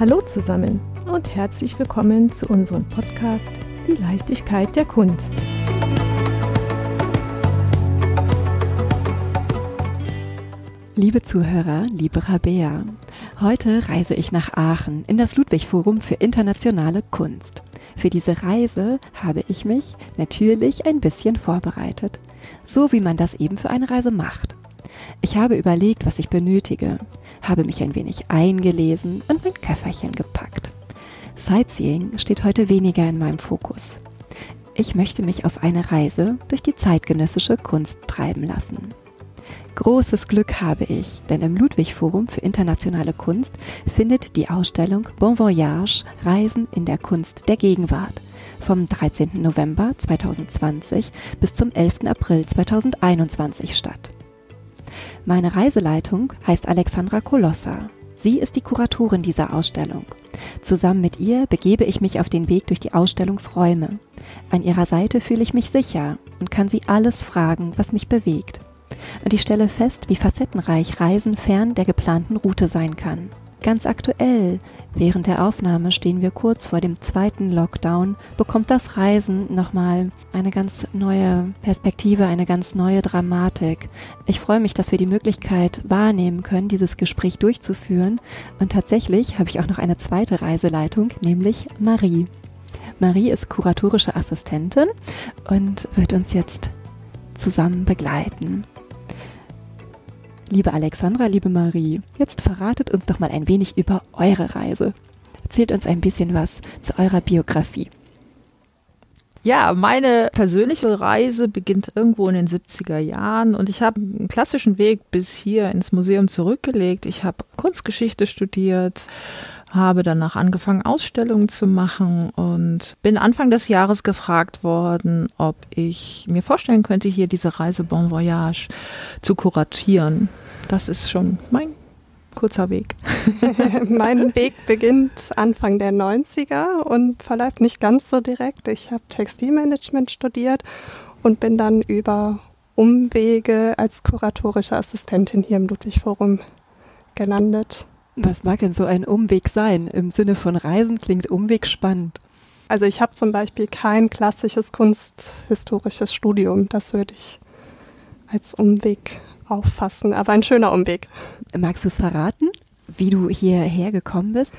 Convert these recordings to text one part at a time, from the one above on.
Hallo zusammen und herzlich willkommen zu unserem Podcast Die Leichtigkeit der Kunst. Liebe Zuhörer, liebe Rabea, heute reise ich nach Aachen in das Ludwig Forum für internationale Kunst. Für diese Reise habe ich mich natürlich ein bisschen vorbereitet, so wie man das eben für eine Reise macht. Ich habe überlegt, was ich benötige, habe mich ein wenig eingelesen und mein Köfferchen gepackt. Sightseeing steht heute weniger in meinem Fokus. Ich möchte mich auf eine Reise durch die zeitgenössische Kunst treiben lassen. Großes Glück habe ich, denn im Ludwig Forum für internationale Kunst findet die Ausstellung Bon Voyage Reisen in der Kunst der Gegenwart vom 13. November 2020 bis zum 11. April 2021 statt. Meine Reiseleitung heißt Alexandra Kolossa. Sie ist die Kuratorin dieser Ausstellung. Zusammen mit ihr begebe ich mich auf den Weg durch die Ausstellungsräume. An ihrer Seite fühle ich mich sicher und kann sie alles fragen, was mich bewegt. Und ich stelle fest, wie facettenreich Reisen fern der geplanten Route sein kann. Ganz aktuell, während der Aufnahme stehen wir kurz vor dem zweiten Lockdown, bekommt das Reisen nochmal eine ganz neue Perspektive, eine ganz neue Dramatik. Ich freue mich, dass wir die Möglichkeit wahrnehmen können, dieses Gespräch durchzuführen. Und tatsächlich habe ich auch noch eine zweite Reiseleitung, nämlich Marie. Marie ist kuratorische Assistentin und wird uns jetzt zusammen begleiten. Liebe Alexandra, liebe Marie, jetzt verratet uns doch mal ein wenig über eure Reise. Erzählt uns ein bisschen was zu eurer Biografie. Ja, meine persönliche Reise beginnt irgendwo in den 70er Jahren und ich habe einen klassischen Weg bis hier ins Museum zurückgelegt. Ich habe Kunstgeschichte studiert, habe danach angefangen, Ausstellungen zu machen und bin Anfang des Jahres gefragt worden, ob ich mir vorstellen könnte, hier diese Reise Bon Voyage zu kuratieren. Das ist schon mein kurzer Weg. mein Weg beginnt Anfang der 90er und verläuft nicht ganz so direkt. Ich habe Textilmanagement studiert und bin dann über Umwege als kuratorische Assistentin hier im Ludwig Forum gelandet. Was mag denn so ein Umweg sein? Im Sinne von Reisen klingt Umweg spannend. Also ich habe zum Beispiel kein klassisches kunsthistorisches Studium. Das würde ich als Umweg auffassen, aber ein schöner Umweg. Magst du es verraten, wie du hierher gekommen bist?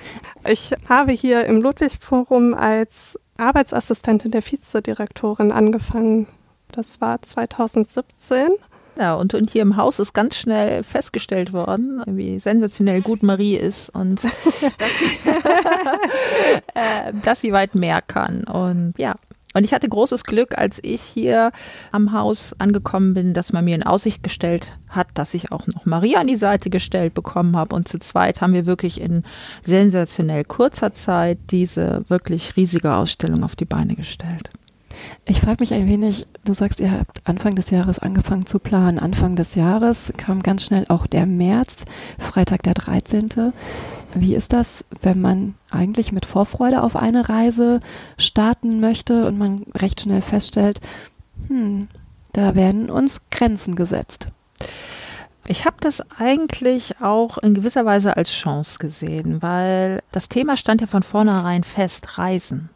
Ich habe hier im Ludwig-Forum als Arbeitsassistentin der Vizedirektorin angefangen. Das war 2017 ja, und, und hier im Haus ist ganz schnell festgestellt worden, wie sensationell gut Marie ist und dass, sie, äh, dass sie weit mehr kann. Und ja, und ich hatte großes Glück, als ich hier am Haus angekommen bin, dass man mir in Aussicht gestellt hat, dass ich auch noch Marie an die Seite gestellt bekommen habe. Und zu zweit haben wir wirklich in sensationell kurzer Zeit diese wirklich riesige Ausstellung auf die Beine gestellt. Ich frage mich ein wenig, du sagst, ihr habt Anfang des Jahres angefangen zu planen. Anfang des Jahres kam ganz schnell auch der März, Freitag der 13. Wie ist das, wenn man eigentlich mit Vorfreude auf eine Reise starten möchte und man recht schnell feststellt, hm, da werden uns Grenzen gesetzt? Ich habe das eigentlich auch in gewisser Weise als Chance gesehen, weil das Thema stand ja von vornherein fest, Reisen.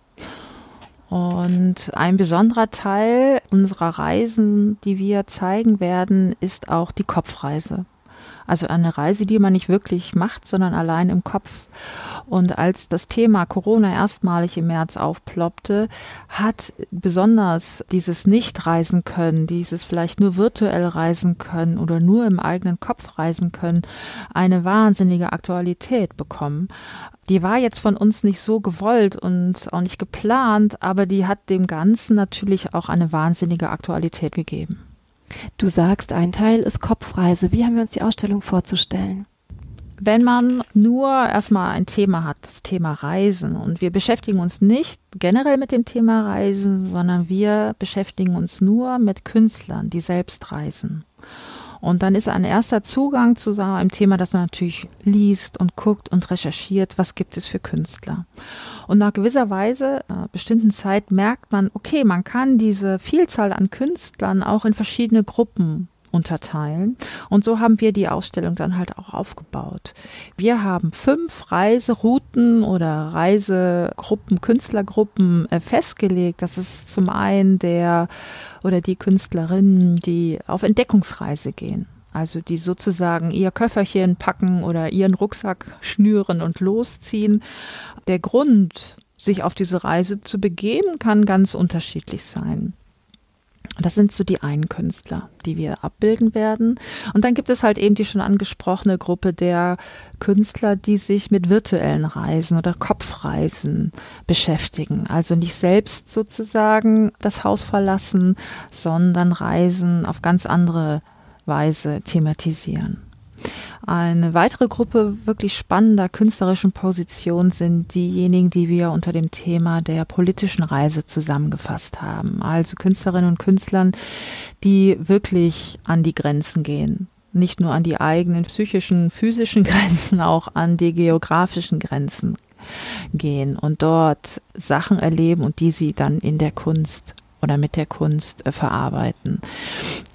Und ein besonderer Teil unserer Reisen, die wir zeigen werden, ist auch die Kopfreise. Also eine Reise, die man nicht wirklich macht, sondern allein im Kopf. Und als das Thema Corona erstmalig im März aufploppte, hat besonders dieses Nicht-Reisen können, dieses vielleicht nur virtuell reisen können oder nur im eigenen Kopf reisen können, eine wahnsinnige Aktualität bekommen. Die war jetzt von uns nicht so gewollt und auch nicht geplant, aber die hat dem Ganzen natürlich auch eine wahnsinnige Aktualität gegeben. Du sagst, ein Teil ist Kopfreise. Wie haben wir uns die Ausstellung vorzustellen? Wenn man nur erstmal ein Thema hat, das Thema Reisen, und wir beschäftigen uns nicht generell mit dem Thema Reisen, sondern wir beschäftigen uns nur mit Künstlern, die selbst reisen. Und dann ist ein erster Zugang zu einem Thema, das man natürlich liest und guckt und recherchiert, was gibt es für Künstler. Und nach gewisser Weise, einer bestimmten Zeit, merkt man, okay, man kann diese Vielzahl an Künstlern auch in verschiedene Gruppen unterteilen. Und so haben wir die Ausstellung dann halt auch aufgebaut. Wir haben fünf Reiserouten oder Reisegruppen, Künstlergruppen äh, festgelegt. Das ist zum einen der oder die Künstlerinnen, die auf Entdeckungsreise gehen. Also die sozusagen ihr Köfferchen packen oder ihren Rucksack schnüren und losziehen. Der Grund, sich auf diese Reise zu begeben, kann ganz unterschiedlich sein. Das sind so die einen Künstler, die wir abbilden werden. Und dann gibt es halt eben die schon angesprochene Gruppe der Künstler, die sich mit virtuellen Reisen oder Kopfreisen beschäftigen. Also nicht selbst sozusagen das Haus verlassen, sondern Reisen auf ganz andere Weise thematisieren. Eine weitere Gruppe wirklich spannender künstlerischen Positionen sind diejenigen, die wir unter dem Thema der politischen Reise zusammengefasst haben. Also Künstlerinnen und Künstlern, die wirklich an die Grenzen gehen. Nicht nur an die eigenen psychischen, physischen Grenzen, auch an die geografischen Grenzen gehen und dort Sachen erleben und die sie dann in der Kunst oder mit der Kunst äh, verarbeiten.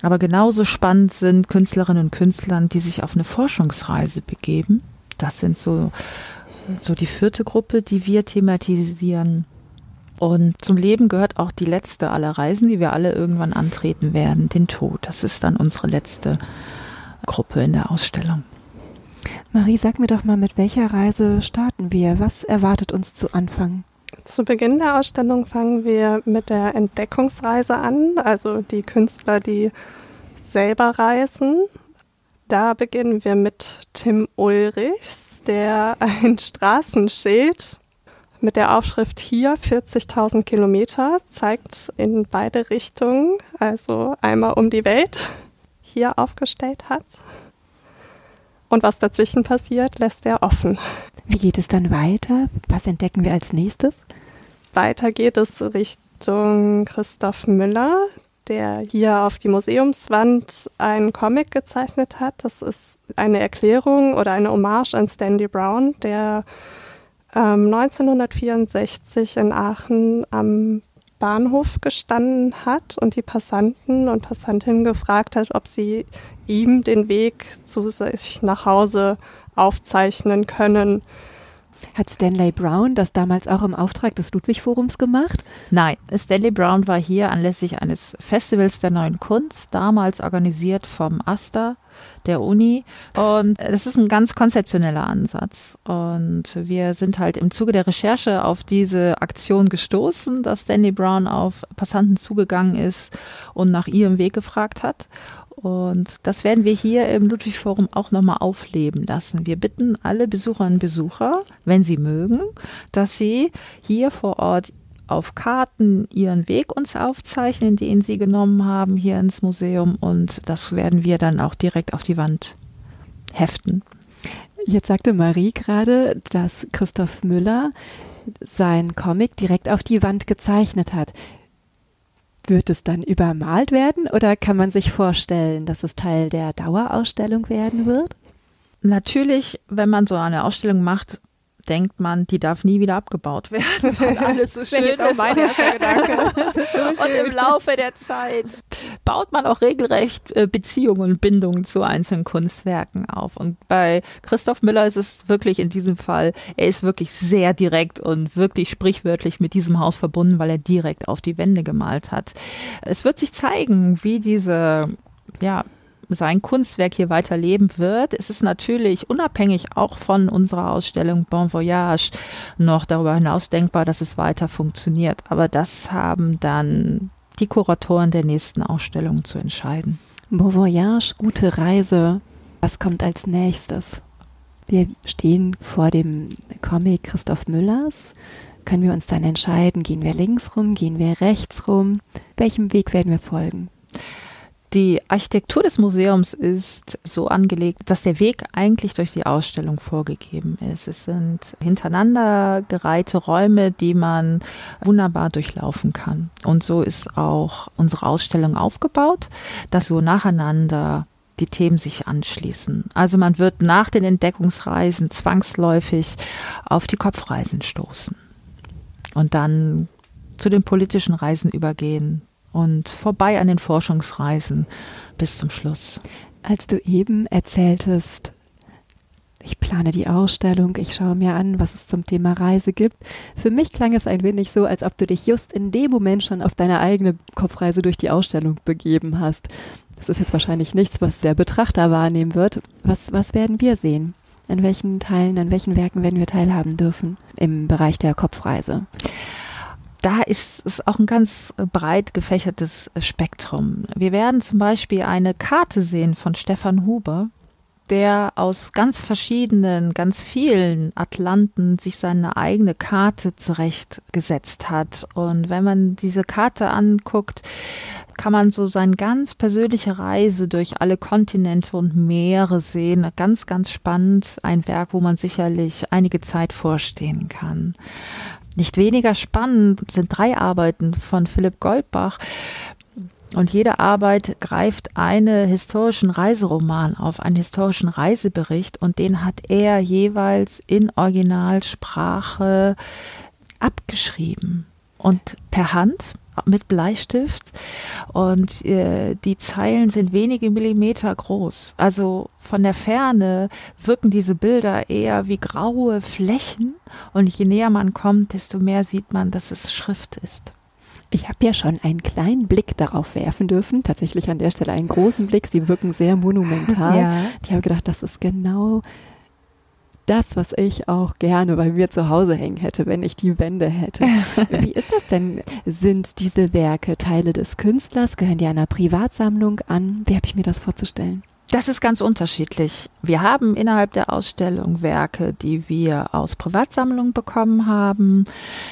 Aber genauso spannend sind Künstlerinnen und Künstler, die sich auf eine Forschungsreise begeben. Das sind so, so die vierte Gruppe, die wir thematisieren. Und zum Leben gehört auch die letzte aller Reisen, die wir alle irgendwann antreten werden, den Tod. Das ist dann unsere letzte Gruppe in der Ausstellung. Marie, sag mir doch mal, mit welcher Reise starten wir? Was erwartet uns zu Anfang? Zu Beginn der Ausstellung fangen wir mit der Entdeckungsreise an, also die Künstler, die selber reisen. Da beginnen wir mit Tim Ulrichs, der ein Straßenschild mit der Aufschrift hier 40.000 Kilometer zeigt in beide Richtungen, also einmal um die Welt, hier aufgestellt hat. Und was dazwischen passiert, lässt er offen. Wie geht es dann weiter? Was entdecken wir als nächstes? Weiter geht es Richtung Christoph Müller, der hier auf die Museumswand einen Comic gezeichnet hat. Das ist eine Erklärung oder eine Hommage an Stanley Brown, der ähm, 1964 in Aachen am Bahnhof gestanden hat und die Passanten und Passantinnen gefragt hat, ob sie ihm den Weg zu sich nach Hause aufzeichnen können. Hat Stanley Brown das damals auch im Auftrag des Ludwig-Forums gemacht? Nein, Stanley Brown war hier anlässlich eines Festivals der neuen Kunst, damals organisiert vom AStA der Uni. Und das ist ein ganz konzeptioneller Ansatz. Und wir sind halt im Zuge der Recherche auf diese Aktion gestoßen, dass Stanley Brown auf Passanten zugegangen ist und nach ihrem Weg gefragt hat. Und das werden wir hier im Ludwig Forum auch nochmal aufleben lassen. Wir bitten alle Besucherinnen und Besucher, wenn sie mögen, dass sie hier vor Ort auf Karten ihren Weg uns aufzeichnen, den sie genommen haben hier ins Museum. Und das werden wir dann auch direkt auf die Wand heften. Jetzt sagte Marie gerade, dass Christoph Müller sein Comic direkt auf die Wand gezeichnet hat. Wird es dann übermalt werden oder kann man sich vorstellen, dass es Teil der Dauerausstellung werden wird? Natürlich, wenn man so eine Ausstellung macht, denkt man, die darf nie wieder abgebaut werden, weil alles so schön ist. Mein erster Gedanke. so und im Laufe der Zeit baut man auch regelrecht äh, Beziehungen und Bindungen zu einzelnen Kunstwerken auf. Und bei Christoph Müller ist es wirklich in diesem Fall, er ist wirklich sehr direkt und wirklich sprichwörtlich mit diesem Haus verbunden, weil er direkt auf die Wände gemalt hat. Es wird sich zeigen, wie diese ja, sein Kunstwerk hier weiterleben wird, ist es natürlich unabhängig auch von unserer Ausstellung Bon Voyage noch darüber hinaus denkbar, dass es weiter funktioniert. Aber das haben dann die Kuratoren der nächsten Ausstellung zu entscheiden. Bon Voyage, gute Reise. Was kommt als nächstes? Wir stehen vor dem Comic Christoph Müllers. Können wir uns dann entscheiden, gehen wir links rum, gehen wir rechts rum? Welchem Weg werden wir folgen? Die Architektur des Museums ist so angelegt, dass der Weg eigentlich durch die Ausstellung vorgegeben ist. Es sind hintereinander gereihte Räume, die man wunderbar durchlaufen kann. Und so ist auch unsere Ausstellung aufgebaut, dass so nacheinander die Themen sich anschließen. Also man wird nach den Entdeckungsreisen zwangsläufig auf die Kopfreisen stoßen und dann zu den politischen Reisen übergehen, und vorbei an den Forschungsreisen bis zum Schluss. Als du eben erzähltest, ich plane die Ausstellung, ich schaue mir an, was es zum Thema Reise gibt. Für mich klang es ein wenig so, als ob du dich just in dem Moment schon auf deine eigene Kopfreise durch die Ausstellung begeben hast. Das ist jetzt wahrscheinlich nichts, was der Betrachter wahrnehmen wird. Was, was werden wir sehen? An welchen Teilen, an welchen Werken werden wir teilhaben dürfen im Bereich der Kopfreise? Da ist es auch ein ganz breit gefächertes Spektrum. Wir werden zum Beispiel eine Karte sehen von Stefan Huber, der aus ganz verschiedenen, ganz vielen Atlanten sich seine eigene Karte zurechtgesetzt hat. Und wenn man diese Karte anguckt, kann man so seine ganz persönliche Reise durch alle Kontinente und Meere sehen. Ganz, ganz spannend. Ein Werk, wo man sicherlich einige Zeit vorstehen kann. Nicht weniger spannend sind drei Arbeiten von Philipp Goldbach. Und jede Arbeit greift einen historischen Reiseroman auf, einen historischen Reisebericht und den hat er jeweils in Originalsprache abgeschrieben und per Hand mit Bleistift und äh, die Zeilen sind wenige Millimeter groß. Also von der Ferne wirken diese Bilder eher wie graue Flächen und je näher man kommt, desto mehr sieht man, dass es Schrift ist. Ich habe ja schon einen kleinen Blick darauf werfen dürfen, tatsächlich an der Stelle einen großen Blick. Sie wirken sehr monumental. Ja. Ich habe gedacht, das ist genau das, was ich auch gerne bei mir zu Hause hängen hätte, wenn ich die Wände hätte. Wie ist das denn? Sind diese Werke Teile des Künstlers? Gehören die einer Privatsammlung an? Wie habe ich mir das vorzustellen? Das ist ganz unterschiedlich. Wir haben innerhalb der Ausstellung Werke, die wir aus Privatsammlungen bekommen haben.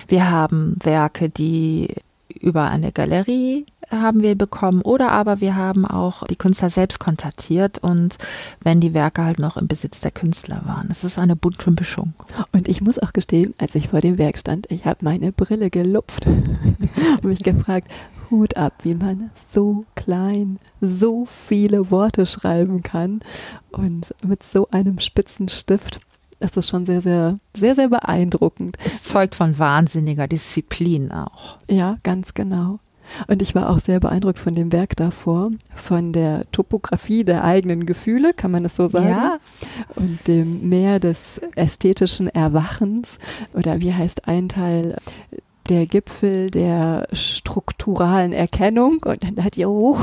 Wir haben Werke, die über eine Galerie haben wir bekommen oder aber wir haben auch die Künstler selbst kontaktiert und wenn die Werke halt noch im Besitz der Künstler waren. Es ist eine bunte Mischung. Und ich muss auch gestehen, als ich vor dem Werk stand, ich habe meine Brille gelupft und mich gefragt, Hut ab, wie man so klein so viele Worte schreiben kann und mit so einem spitzen Stift das ist schon sehr, sehr, sehr, sehr beeindruckend. Es zeugt von wahnsinniger Disziplin auch. Ja, ganz genau. Und ich war auch sehr beeindruckt von dem Werk davor, von der Topografie der eigenen Gefühle, kann man es so sagen? Ja. Und dem Meer des ästhetischen Erwachens. Oder wie heißt ein Teil? Der Gipfel der strukturalen Erkennung und dann hat ihr hoch.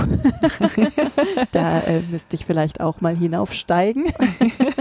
da äh, müsste ich vielleicht auch mal hinaufsteigen,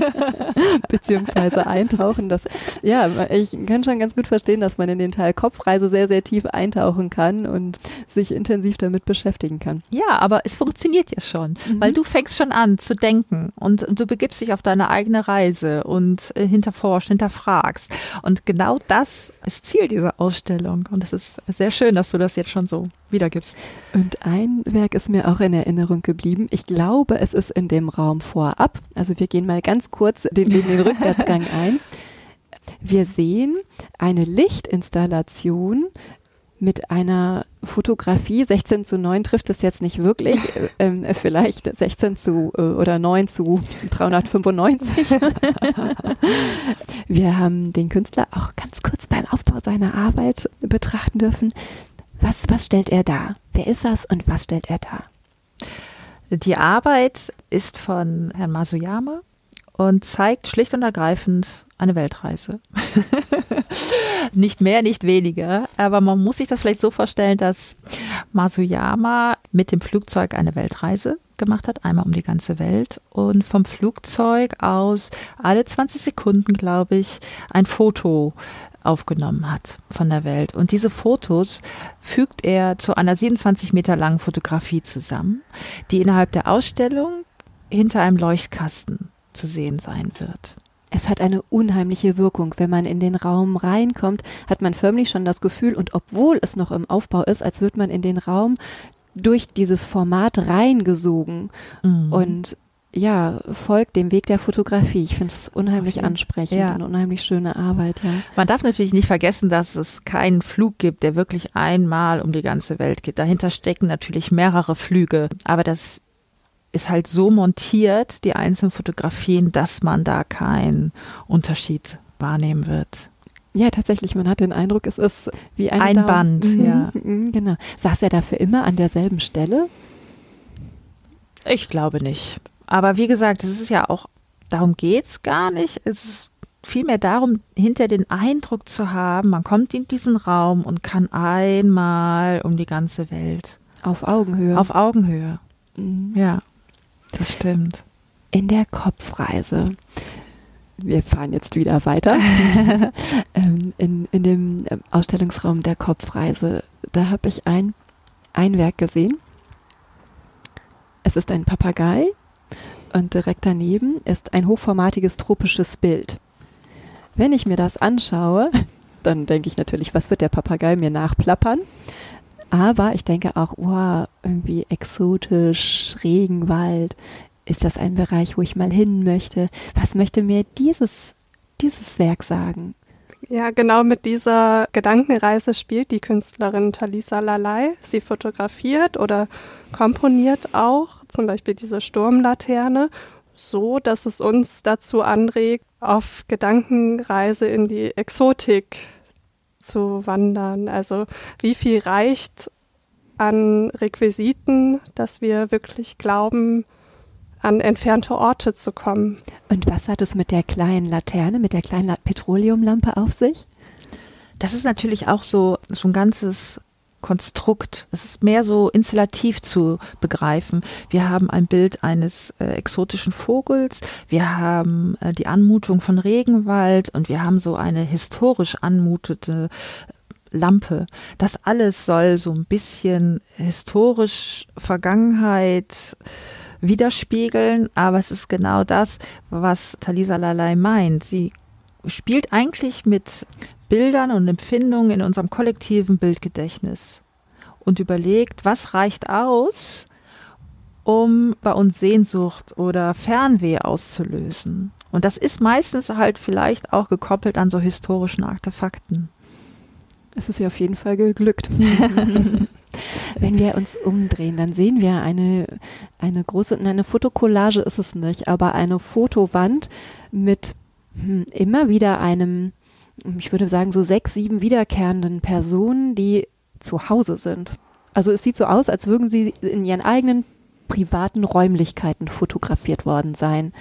beziehungsweise eintauchen. Das, ja, ich kann schon ganz gut verstehen, dass man in den Teil Kopfreise sehr, sehr tief eintauchen kann und sich intensiv damit beschäftigen kann. Ja, aber es funktioniert ja schon, mhm. weil du fängst schon an zu denken und du begibst dich auf deine eigene Reise und äh, hinterforscht, hinterfragst. Und genau das ist Ziel dieser Ausstellung. Ausstellung. Und es ist sehr schön, dass du das jetzt schon so wiedergibst. Und ein Werk ist mir auch in Erinnerung geblieben. Ich glaube, es ist in dem Raum vorab. Also wir gehen mal ganz kurz den, den, den Rückwärtsgang ein. Wir sehen eine Lichtinstallation mit einer Fotografie, 16 zu 9 trifft es jetzt nicht wirklich, ähm, vielleicht 16 zu äh, oder 9 zu 395. Wir haben den Künstler auch ganz kurz beim Aufbau seiner Arbeit betrachten dürfen. Was, was stellt er dar? Wer ist das und was stellt er dar? Die Arbeit ist von Herrn Masuyama und zeigt schlicht und ergreifend eine Weltreise. nicht mehr, nicht weniger. Aber man muss sich das vielleicht so vorstellen, dass Masuyama mit dem Flugzeug eine Weltreise gemacht hat, einmal um die ganze Welt und vom Flugzeug aus alle 20 Sekunden, glaube ich, ein Foto aufgenommen hat von der Welt. Und diese Fotos fügt er zu einer 27 Meter langen Fotografie zusammen, die innerhalb der Ausstellung hinter einem Leuchtkasten zu sehen sein wird. Es hat eine unheimliche Wirkung. Wenn man in den Raum reinkommt, hat man förmlich schon das Gefühl, und obwohl es noch im Aufbau ist, als würde man in den Raum durch dieses Format reingesogen mhm. und ja, folgt dem Weg der Fotografie. Ich finde es unheimlich okay. ansprechend ja. und unheimlich schöne Arbeit. Ja. Man darf natürlich nicht vergessen, dass es keinen Flug gibt, der wirklich einmal um die ganze Welt geht. Dahinter stecken natürlich mehrere Flüge, aber das ist halt so montiert, die einzelnen Fotografien, dass man da keinen Unterschied wahrnehmen wird. Ja, tatsächlich, man hat den Eindruck, es ist wie ein, ein Band. Mhm, ja. Mhm, genau. Saß er dafür immer an derselben Stelle? Ich glaube nicht. Aber wie gesagt, es ist ja auch, darum geht es gar nicht. Es ist vielmehr darum, hinter den Eindruck zu haben, man kommt in diesen Raum und kann einmal um die ganze Welt. Auf Augenhöhe. Auf Augenhöhe. Mhm. Ja, das stimmt. In der Kopfreise. Wir fahren jetzt wieder weiter. Ähm, in, in dem ähm, Ausstellungsraum der Kopfreise, da habe ich ein, ein Werk gesehen. Es ist ein Papagei und direkt daneben ist ein hochformatiges tropisches Bild. Wenn ich mir das anschaue, dann denke ich natürlich, was wird der Papagei mir nachplappern? Aber ich denke auch, wow, irgendwie exotisch, Regenwald. Ist das ein Bereich, wo ich mal hin möchte? Was möchte mir dieses, dieses Werk sagen? Ja, genau mit dieser Gedankenreise spielt die Künstlerin Talisa Lalai. Sie fotografiert oder komponiert auch zum Beispiel diese Sturmlaterne so, dass es uns dazu anregt, auf Gedankenreise in die Exotik zu wandern. Also wie viel reicht an Requisiten, dass wir wirklich glauben, an entfernte Orte zu kommen. Und was hat es mit der kleinen Laterne, mit der kleinen Petroleumlampe auf sich? Das ist natürlich auch so, so ein ganzes Konstrukt. Es ist mehr so installativ zu begreifen. Wir haben ein Bild eines äh, exotischen Vogels, wir haben äh, die Anmutung von Regenwald und wir haben so eine historisch anmutete Lampe. Das alles soll so ein bisschen historisch Vergangenheit widerspiegeln, aber es ist genau das, was Talisa Lalai meint. Sie spielt eigentlich mit Bildern und Empfindungen in unserem kollektiven Bildgedächtnis und überlegt, was reicht aus, um bei uns Sehnsucht oder Fernweh auszulösen. Und das ist meistens halt vielleicht auch gekoppelt an so historischen Artefakten. Es ist ja auf jeden Fall geglückt. Wenn wir uns umdrehen, dann sehen wir eine, eine große, eine Fotokollage ist es nicht, aber eine Fotowand mit hm, immer wieder einem, ich würde sagen, so sechs, sieben wiederkehrenden Personen, die zu Hause sind. Also es sieht so aus, als würden sie in ihren eigenen privaten Räumlichkeiten fotografiert worden sein.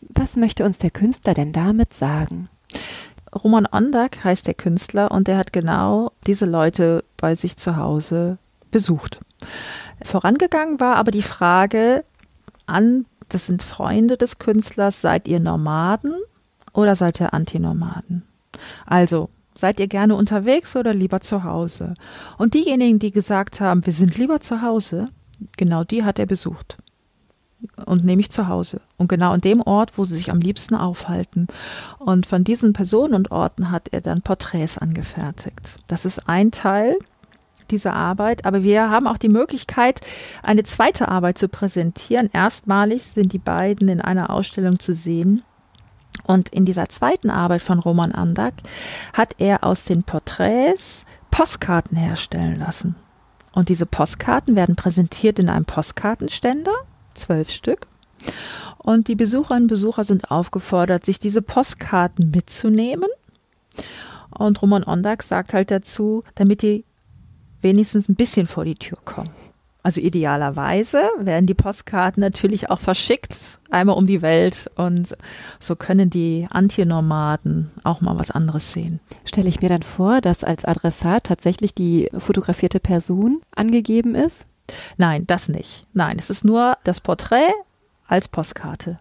Was möchte uns der Künstler denn damit sagen? Roman Ondak heißt der Künstler und der hat genau diese Leute bei sich zu Hause besucht. Vorangegangen war aber die Frage an, das sind Freunde des Künstlers, seid ihr Nomaden oder seid ihr Antinomaden? Also, seid ihr gerne unterwegs oder lieber zu Hause? Und diejenigen, die gesagt haben, wir sind lieber zu Hause, genau die hat er besucht. Und nämlich zu Hause. Und genau an dem Ort, wo sie sich am liebsten aufhalten. Und von diesen Personen und Orten hat er dann Porträts angefertigt. Das ist ein Teil dieser Arbeit, aber wir haben auch die Möglichkeit, eine zweite Arbeit zu präsentieren. Erstmalig sind die beiden in einer Ausstellung zu sehen. Und in dieser zweiten Arbeit von Roman Andak hat er aus den Porträts Postkarten herstellen lassen. Und diese Postkarten werden präsentiert in einem Postkartenständer, zwölf Stück. Und die Besucherinnen und Besucher sind aufgefordert, sich diese Postkarten mitzunehmen. Und Roman Ondak sagt halt dazu, damit die wenigstens ein bisschen vor die Tür kommen. Also idealerweise werden die Postkarten natürlich auch verschickt, einmal um die Welt und so können die Antinomaden auch mal was anderes sehen. Stelle ich mir dann vor, dass als Adressat tatsächlich die fotografierte Person angegeben ist? Nein, das nicht. Nein, es ist nur das Porträt als Postkarte.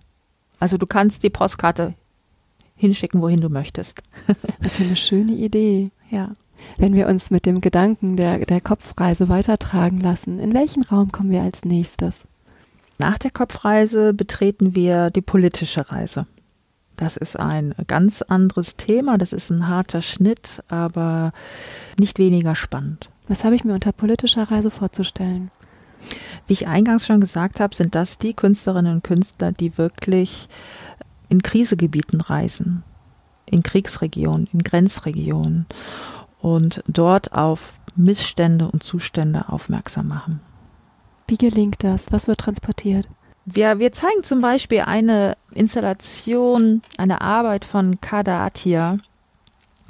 Also du kannst die Postkarte hinschicken, wohin du möchtest. Das ist eine schöne Idee. Ja. Wenn wir uns mit dem Gedanken der, der Kopfreise weitertragen lassen, in welchen Raum kommen wir als nächstes? Nach der Kopfreise betreten wir die politische Reise. Das ist ein ganz anderes Thema, das ist ein harter Schnitt, aber nicht weniger spannend. Was habe ich mir unter politischer Reise vorzustellen? Wie ich eingangs schon gesagt habe, sind das die Künstlerinnen und Künstler, die wirklich in Krisegebieten reisen, in Kriegsregionen, in Grenzregionen und dort auf Missstände und Zustände aufmerksam machen. Wie gelingt das? Was wird transportiert? Wir, wir zeigen zum Beispiel eine Installation, eine Arbeit von Kada Atia,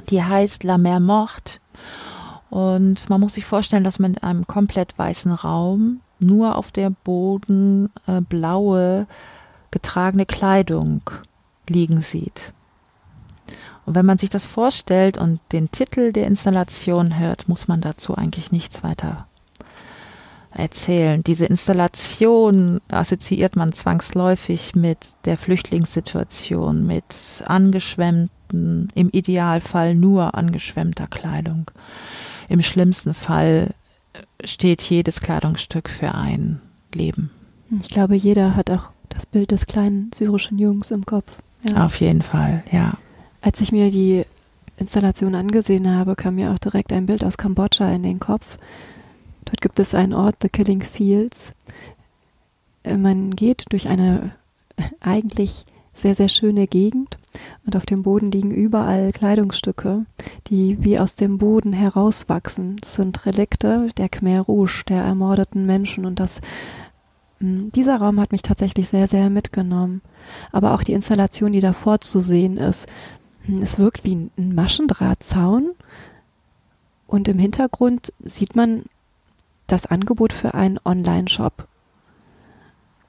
die heißt La Mer Morte. Und man muss sich vorstellen, dass man in einem komplett weißen Raum nur auf der Boden äh, blaue getragene Kleidung liegen sieht. Und wenn man sich das vorstellt und den Titel der Installation hört, muss man dazu eigentlich nichts weiter erzählen. Diese Installation assoziiert man zwangsläufig mit der Flüchtlingssituation, mit angeschwemmten, im Idealfall nur angeschwemmter Kleidung. Im schlimmsten Fall steht jedes Kleidungsstück für ein Leben. Ich glaube, jeder hat auch das Bild des kleinen syrischen Jungs im Kopf. Ja. Auf jeden Fall, ja. Als ich mir die Installation angesehen habe, kam mir auch direkt ein Bild aus Kambodscha in den Kopf. Dort gibt es einen Ort, The Killing Fields. Äh, man geht durch eine eigentlich sehr, sehr schöne Gegend und auf dem Boden liegen überall Kleidungsstücke, die wie aus dem Boden herauswachsen. Das sind Relikte der Khmer Rouge, der ermordeten Menschen und das, hm, dieser Raum hat mich tatsächlich sehr, sehr mitgenommen. Aber auch die Installation, die davor zu sehen ist, es wirkt wie ein Maschendrahtzaun und im Hintergrund sieht man das Angebot für einen Online-Shop.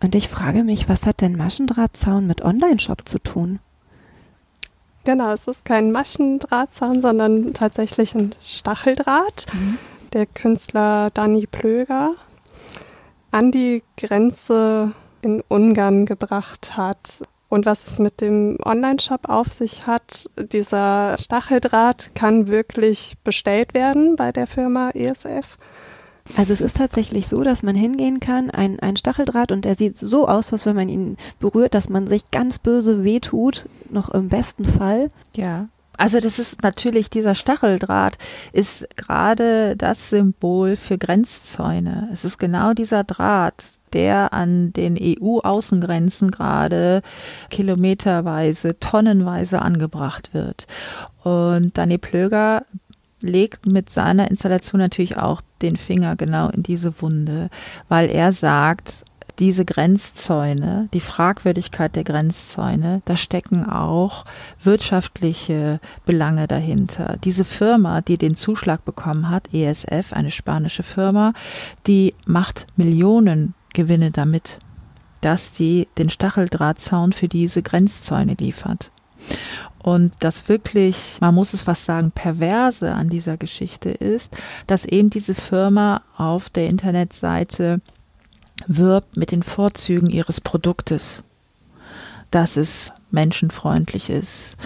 Und ich frage mich, was hat denn Maschendrahtzaun mit Online-Shop zu tun? Genau, es ist kein Maschendrahtzaun, sondern tatsächlich ein Stacheldraht. Mhm. Der Künstler Dani Plöger an die Grenze in Ungarn gebracht hat. Und was es mit dem Online-Shop auf sich hat, dieser Stacheldraht kann wirklich bestellt werden bei der Firma ESF. Also es ist tatsächlich so, dass man hingehen kann, ein, ein Stacheldraht und der sieht so aus, als wenn man ihn berührt, dass man sich ganz böse wehtut, noch im besten Fall. Ja. Also das ist natürlich, dieser Stacheldraht ist gerade das Symbol für Grenzzäune. Es ist genau dieser Draht, der an den EU-Außengrenzen gerade kilometerweise, tonnenweise angebracht wird. Und Dani Plöger legt mit seiner Installation natürlich auch den Finger genau in diese Wunde, weil er sagt, diese Grenzzäune, die Fragwürdigkeit der Grenzzäune, da stecken auch wirtschaftliche Belange dahinter. Diese Firma, die den Zuschlag bekommen hat, ESF, eine spanische Firma, die macht Millionen Gewinne damit, dass sie den Stacheldrahtzaun für diese Grenzzäune liefert. Und das wirklich, man muss es fast sagen, perverse an dieser Geschichte ist, dass eben diese Firma auf der Internetseite wirbt mit den Vorzügen ihres Produktes, dass es menschenfreundlich ist.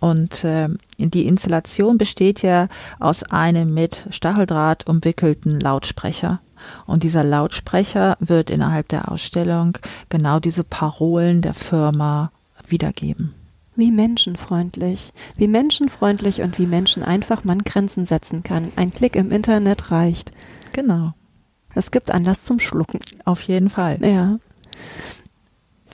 Und äh, die Installation besteht ja aus einem mit Stacheldraht umwickelten Lautsprecher. Und dieser Lautsprecher wird innerhalb der Ausstellung genau diese Parolen der Firma wiedergeben. Wie menschenfreundlich, wie menschenfreundlich und wie Menschen einfach man Grenzen setzen kann. Ein Klick im Internet reicht. Genau. Es gibt Anlass zum Schlucken. Auf jeden Fall. Ja.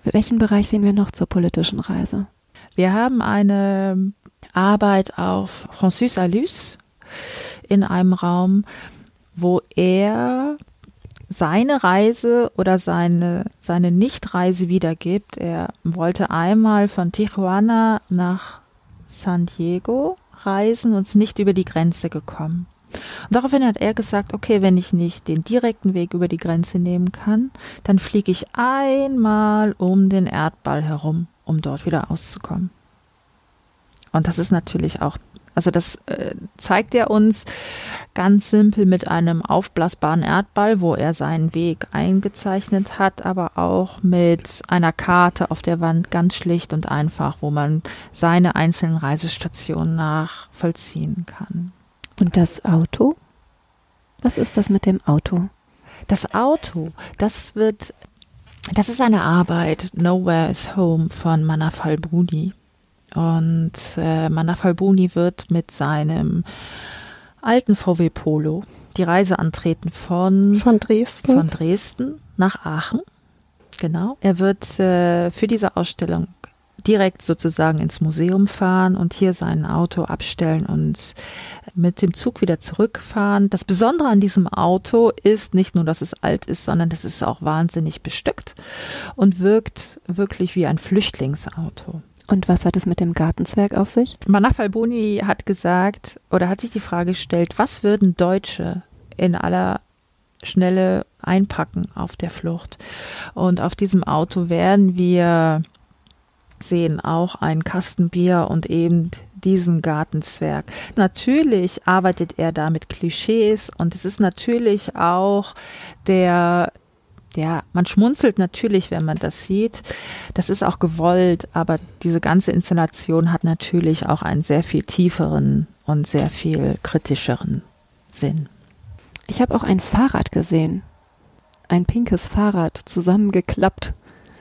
Welchen Bereich sehen wir noch zur politischen Reise? Wir haben eine Arbeit auf Francis Alus in einem Raum, wo er seine Reise oder seine, seine Nichtreise wiedergibt. Er wollte einmal von Tijuana nach San Diego reisen und ist nicht über die Grenze gekommen. Und daraufhin hat er gesagt, okay, wenn ich nicht den direkten Weg über die Grenze nehmen kann, dann fliege ich einmal um den Erdball herum, um dort wieder auszukommen. Und das ist natürlich auch also das äh, zeigt er uns ganz simpel mit einem aufblasbaren Erdball, wo er seinen Weg eingezeichnet hat, aber auch mit einer Karte auf der Wand ganz schlicht und einfach, wo man seine einzelnen Reisestationen nachvollziehen kann. Und das Auto? Was ist das mit dem Auto? Das Auto, das wird, das ist eine Arbeit, Nowhere is Home von Manafal Bruni. Und äh, Manafalbuni wird mit seinem alten VW Polo die Reise antreten von, von Dresden. Von Dresden nach Aachen. Genau. Er wird äh, für diese Ausstellung direkt sozusagen ins Museum fahren und hier sein Auto abstellen und mit dem Zug wieder zurückfahren. Das Besondere an diesem Auto ist nicht nur, dass es alt ist, sondern dass es auch wahnsinnig bestückt und wirkt wirklich wie ein Flüchtlingsauto. Und was hat es mit dem Gartenzwerg auf sich? Manaf Alboni hat gesagt oder hat sich die Frage gestellt, was würden Deutsche in aller schnelle Einpacken auf der Flucht. Und auf diesem Auto werden wir sehen auch ein Kasten Bier und eben diesen Gartenzwerg. Natürlich arbeitet er da mit Klischees und es ist natürlich auch der ja, man schmunzelt natürlich, wenn man das sieht. Das ist auch gewollt, aber diese ganze Installation hat natürlich auch einen sehr viel tieferen und sehr viel kritischeren Sinn. Ich habe auch ein Fahrrad gesehen. Ein pinkes Fahrrad zusammengeklappt.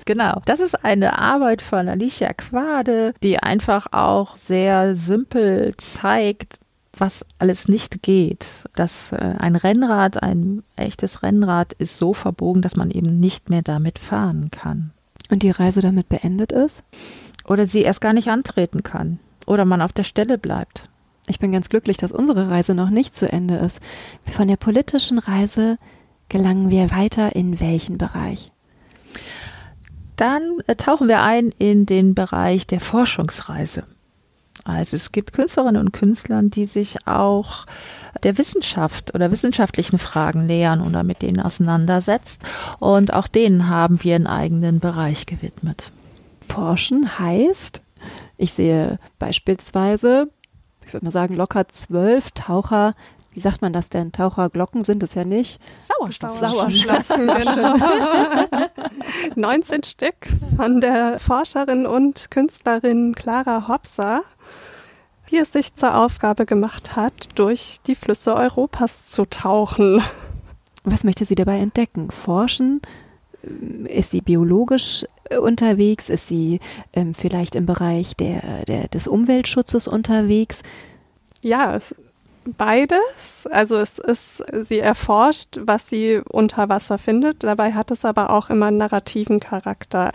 Genau. Das ist eine Arbeit von Alicia Quade, die einfach auch sehr simpel zeigt, was alles nicht geht. Dass äh, ein Rennrad, ein echtes Rennrad ist so verbogen, dass man eben nicht mehr damit fahren kann. Und die Reise damit beendet ist? Oder sie erst gar nicht antreten kann. Oder man auf der Stelle bleibt. Ich bin ganz glücklich, dass unsere Reise noch nicht zu Ende ist. Von der politischen Reise gelangen wir weiter in welchen Bereich? Dann äh, tauchen wir ein in den Bereich der Forschungsreise. Also es gibt Künstlerinnen und Künstler, die sich auch der Wissenschaft oder wissenschaftlichen Fragen nähern oder mit denen auseinandersetzt. Und auch denen haben wir einen eigenen Bereich gewidmet. Forschen heißt, ich sehe beispielsweise, ich würde mal sagen, locker zwölf Taucher wie sagt man das denn? Taucherglocken sind es ja nicht. Sauerstoff. Sauerstofflaschen, genau. 19 Stück von der Forscherin und Künstlerin Clara Hopser, die es sich zur Aufgabe gemacht hat, durch die Flüsse Europas zu tauchen. Was möchte sie dabei entdecken? Forschen? Ist sie biologisch unterwegs? Ist sie ähm, vielleicht im Bereich der, der, des Umweltschutzes unterwegs? Ja, es beides. Also es ist, sie erforscht, was sie unter Wasser findet. Dabei hat es aber auch immer einen narrativen Charakter.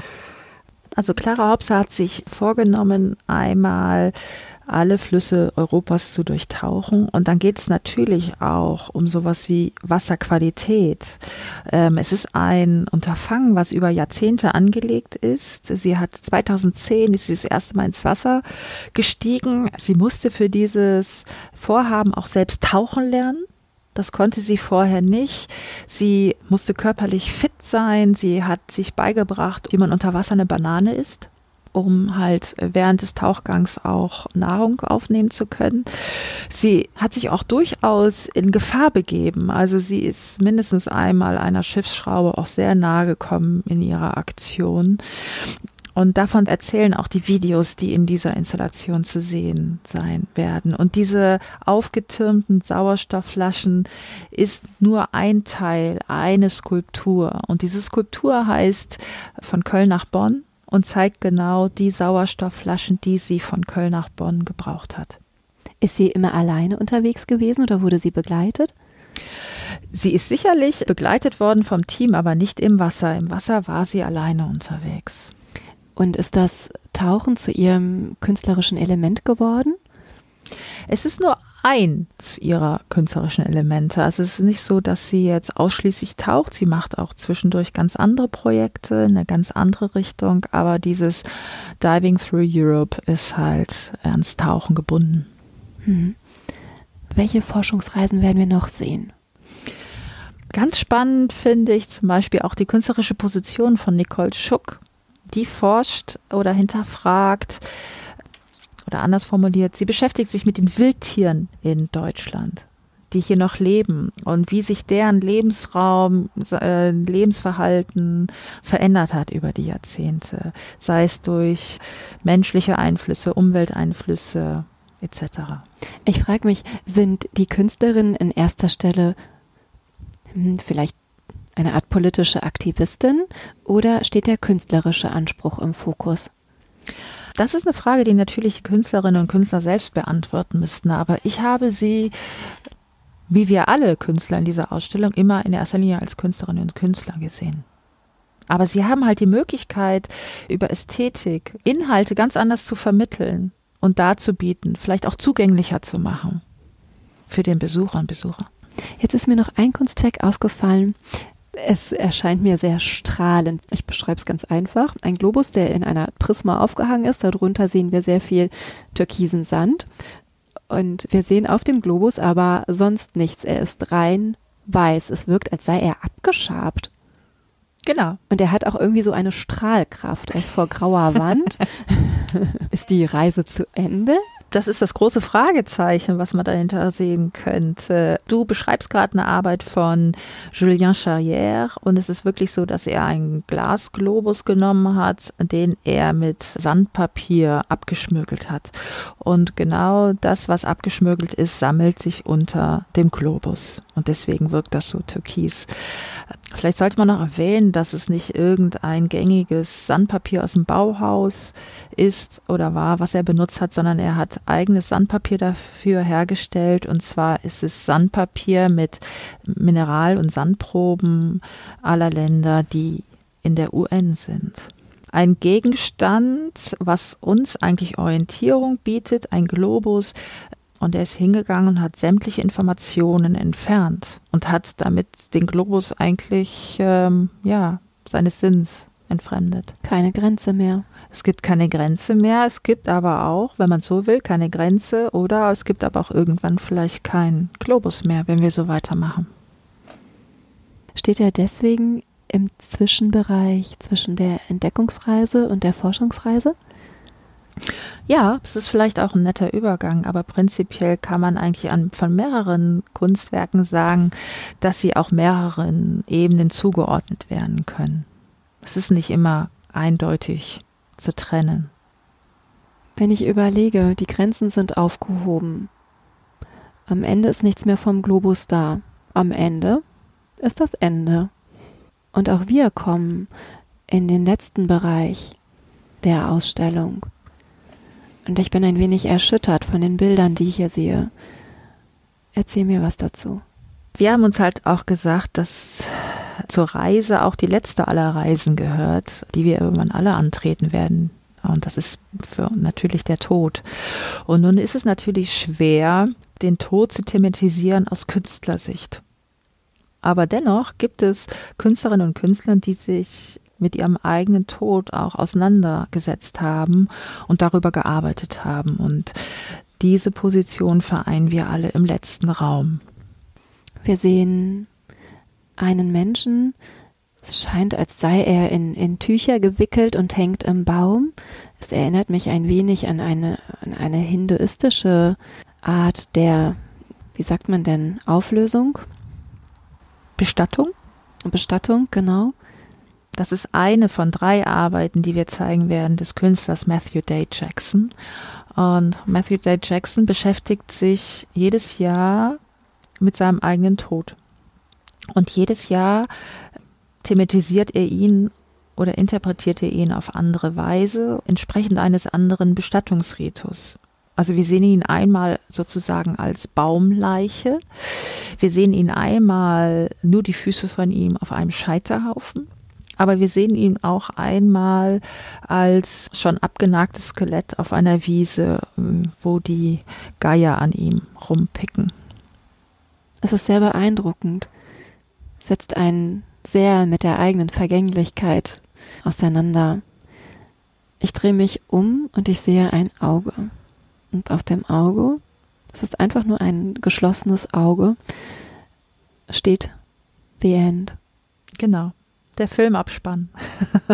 Also Clara Hopser hat sich vorgenommen, einmal alle Flüsse Europas zu durchtauchen. Und dann geht es natürlich auch um sowas wie Wasserqualität. Ähm, es ist ein Unterfangen, was über Jahrzehnte angelegt ist. Sie hat 2010 ist sie das erste Mal ins Wasser gestiegen. Sie musste für dieses Vorhaben auch selbst tauchen lernen. Das konnte sie vorher nicht. Sie musste körperlich fit sein. Sie hat sich beigebracht, wie man unter Wasser eine Banane isst um halt während des Tauchgangs auch Nahrung aufnehmen zu können. Sie hat sich auch durchaus in Gefahr begeben. Also sie ist mindestens einmal einer Schiffsschraube auch sehr nahe gekommen in ihrer Aktion. Und davon erzählen auch die Videos, die in dieser Installation zu sehen sein werden. Und diese aufgetürmten Sauerstoffflaschen ist nur ein Teil, eine Skulptur. Und diese Skulptur heißt von Köln nach Bonn und zeigt genau die Sauerstoffflaschen, die sie von Köln nach Bonn gebraucht hat. Ist sie immer alleine unterwegs gewesen oder wurde sie begleitet? Sie ist sicherlich begleitet worden vom Team, aber nicht im Wasser. Im Wasser war sie alleine unterwegs. Und ist das Tauchen zu ihrem künstlerischen Element geworden? Es ist nur eins ihrer künstlerischen Elemente. Also es ist nicht so, dass sie jetzt ausschließlich taucht. Sie macht auch zwischendurch ganz andere Projekte, eine ganz andere Richtung. Aber dieses Diving Through Europe ist halt ans Tauchen gebunden. Hm. Welche Forschungsreisen werden wir noch sehen? Ganz spannend finde ich zum Beispiel auch die künstlerische Position von Nicole Schuck. Die forscht oder hinterfragt, oder anders formuliert, sie beschäftigt sich mit den Wildtieren in Deutschland, die hier noch leben und wie sich deren Lebensraum, äh, Lebensverhalten verändert hat über die Jahrzehnte, sei es durch menschliche Einflüsse, Umwelteinflüsse etc. Ich frage mich, sind die Künstlerinnen in erster Stelle hm, vielleicht eine Art politische Aktivistin oder steht der künstlerische Anspruch im Fokus? Das ist eine Frage, die natürlich Künstlerinnen und Künstler selbst beantworten müssten. Aber ich habe sie, wie wir alle Künstler in dieser Ausstellung, immer in erster Linie als Künstlerinnen und Künstler gesehen. Aber sie haben halt die Möglichkeit, über Ästhetik Inhalte ganz anders zu vermitteln und darzubieten, vielleicht auch zugänglicher zu machen für den Besucher und Besucher. Jetzt ist mir noch ein Kunstwerk aufgefallen, es erscheint mir sehr strahlend. Ich beschreibe es ganz einfach. Ein Globus, der in einer Prisma aufgehangen ist. Darunter sehen wir sehr viel türkisen Sand. Und wir sehen auf dem Globus aber sonst nichts. Er ist rein weiß. Es wirkt, als sei er abgeschabt. Genau. Und er hat auch irgendwie so eine Strahlkraft. Er ist vor grauer Wand. ist die Reise zu Ende? Das ist das große Fragezeichen, was man dahinter sehen könnte. Du beschreibst gerade eine Arbeit von Julien Charrière und es ist wirklich so, dass er einen Glasglobus genommen hat, den er mit Sandpapier abgeschmögelt hat. Und genau das, was abgeschmögelt ist, sammelt sich unter dem Globus. Und deswegen wirkt das so türkis. Vielleicht sollte man noch erwähnen, dass es nicht irgendein gängiges Sandpapier aus dem Bauhaus ist oder war, was er benutzt hat, sondern er hat eigenes Sandpapier dafür hergestellt. Und zwar ist es Sandpapier mit Mineral- und Sandproben aller Länder, die in der UN sind. Ein Gegenstand, was uns eigentlich Orientierung bietet, ein Globus, und er ist hingegangen und hat sämtliche Informationen entfernt und hat damit den Globus eigentlich, ähm, ja, seines Sinns entfremdet. Keine Grenze mehr. Es gibt keine Grenze mehr. Es gibt aber auch, wenn man so will, keine Grenze oder es gibt aber auch irgendwann vielleicht keinen Globus mehr, wenn wir so weitermachen. Steht er deswegen im Zwischenbereich zwischen der Entdeckungsreise und der Forschungsreise? Ja, es ist vielleicht auch ein netter Übergang, aber prinzipiell kann man eigentlich an, von mehreren Kunstwerken sagen, dass sie auch mehreren Ebenen zugeordnet werden können. Es ist nicht immer eindeutig zu trennen. Wenn ich überlege, die Grenzen sind aufgehoben. Am Ende ist nichts mehr vom Globus da. Am Ende ist das Ende. Und auch wir kommen in den letzten Bereich der Ausstellung. Und ich bin ein wenig erschüttert von den Bildern, die ich hier sehe. Erzähl mir was dazu. Wir haben uns halt auch gesagt, dass zur Reise auch die letzte aller Reisen gehört, die wir irgendwann alle antreten werden. Und das ist für natürlich der Tod. Und nun ist es natürlich schwer, den Tod zu thematisieren aus Künstlersicht. Aber dennoch gibt es Künstlerinnen und Künstler, die sich mit ihrem eigenen Tod auch auseinandergesetzt haben und darüber gearbeitet haben. Und diese Position vereinen wir alle im letzten Raum. Wir sehen einen Menschen, es scheint, als sei er in, in Tücher gewickelt und hängt im Baum. Es erinnert mich ein wenig an eine, an eine hinduistische Art der, wie sagt man denn, Auflösung? Bestattung? Bestattung, genau. Das ist eine von drei Arbeiten, die wir zeigen werden, des Künstlers Matthew Day Jackson. Und Matthew Day Jackson beschäftigt sich jedes Jahr mit seinem eigenen Tod. Und jedes Jahr thematisiert er ihn oder interpretiert er ihn auf andere Weise, entsprechend eines anderen Bestattungsritus. Also wir sehen ihn einmal sozusagen als Baumleiche. Wir sehen ihn einmal nur die Füße von ihm auf einem Scheiterhaufen. Aber wir sehen ihn auch einmal als schon abgenagtes Skelett auf einer Wiese, wo die Geier an ihm rumpicken. Es ist sehr beeindruckend. Setzt einen sehr mit der eigenen Vergänglichkeit auseinander. Ich drehe mich um und ich sehe ein Auge. Und auf dem Auge, das ist einfach nur ein geschlossenes Auge, steht The End. Genau der Filmabspann.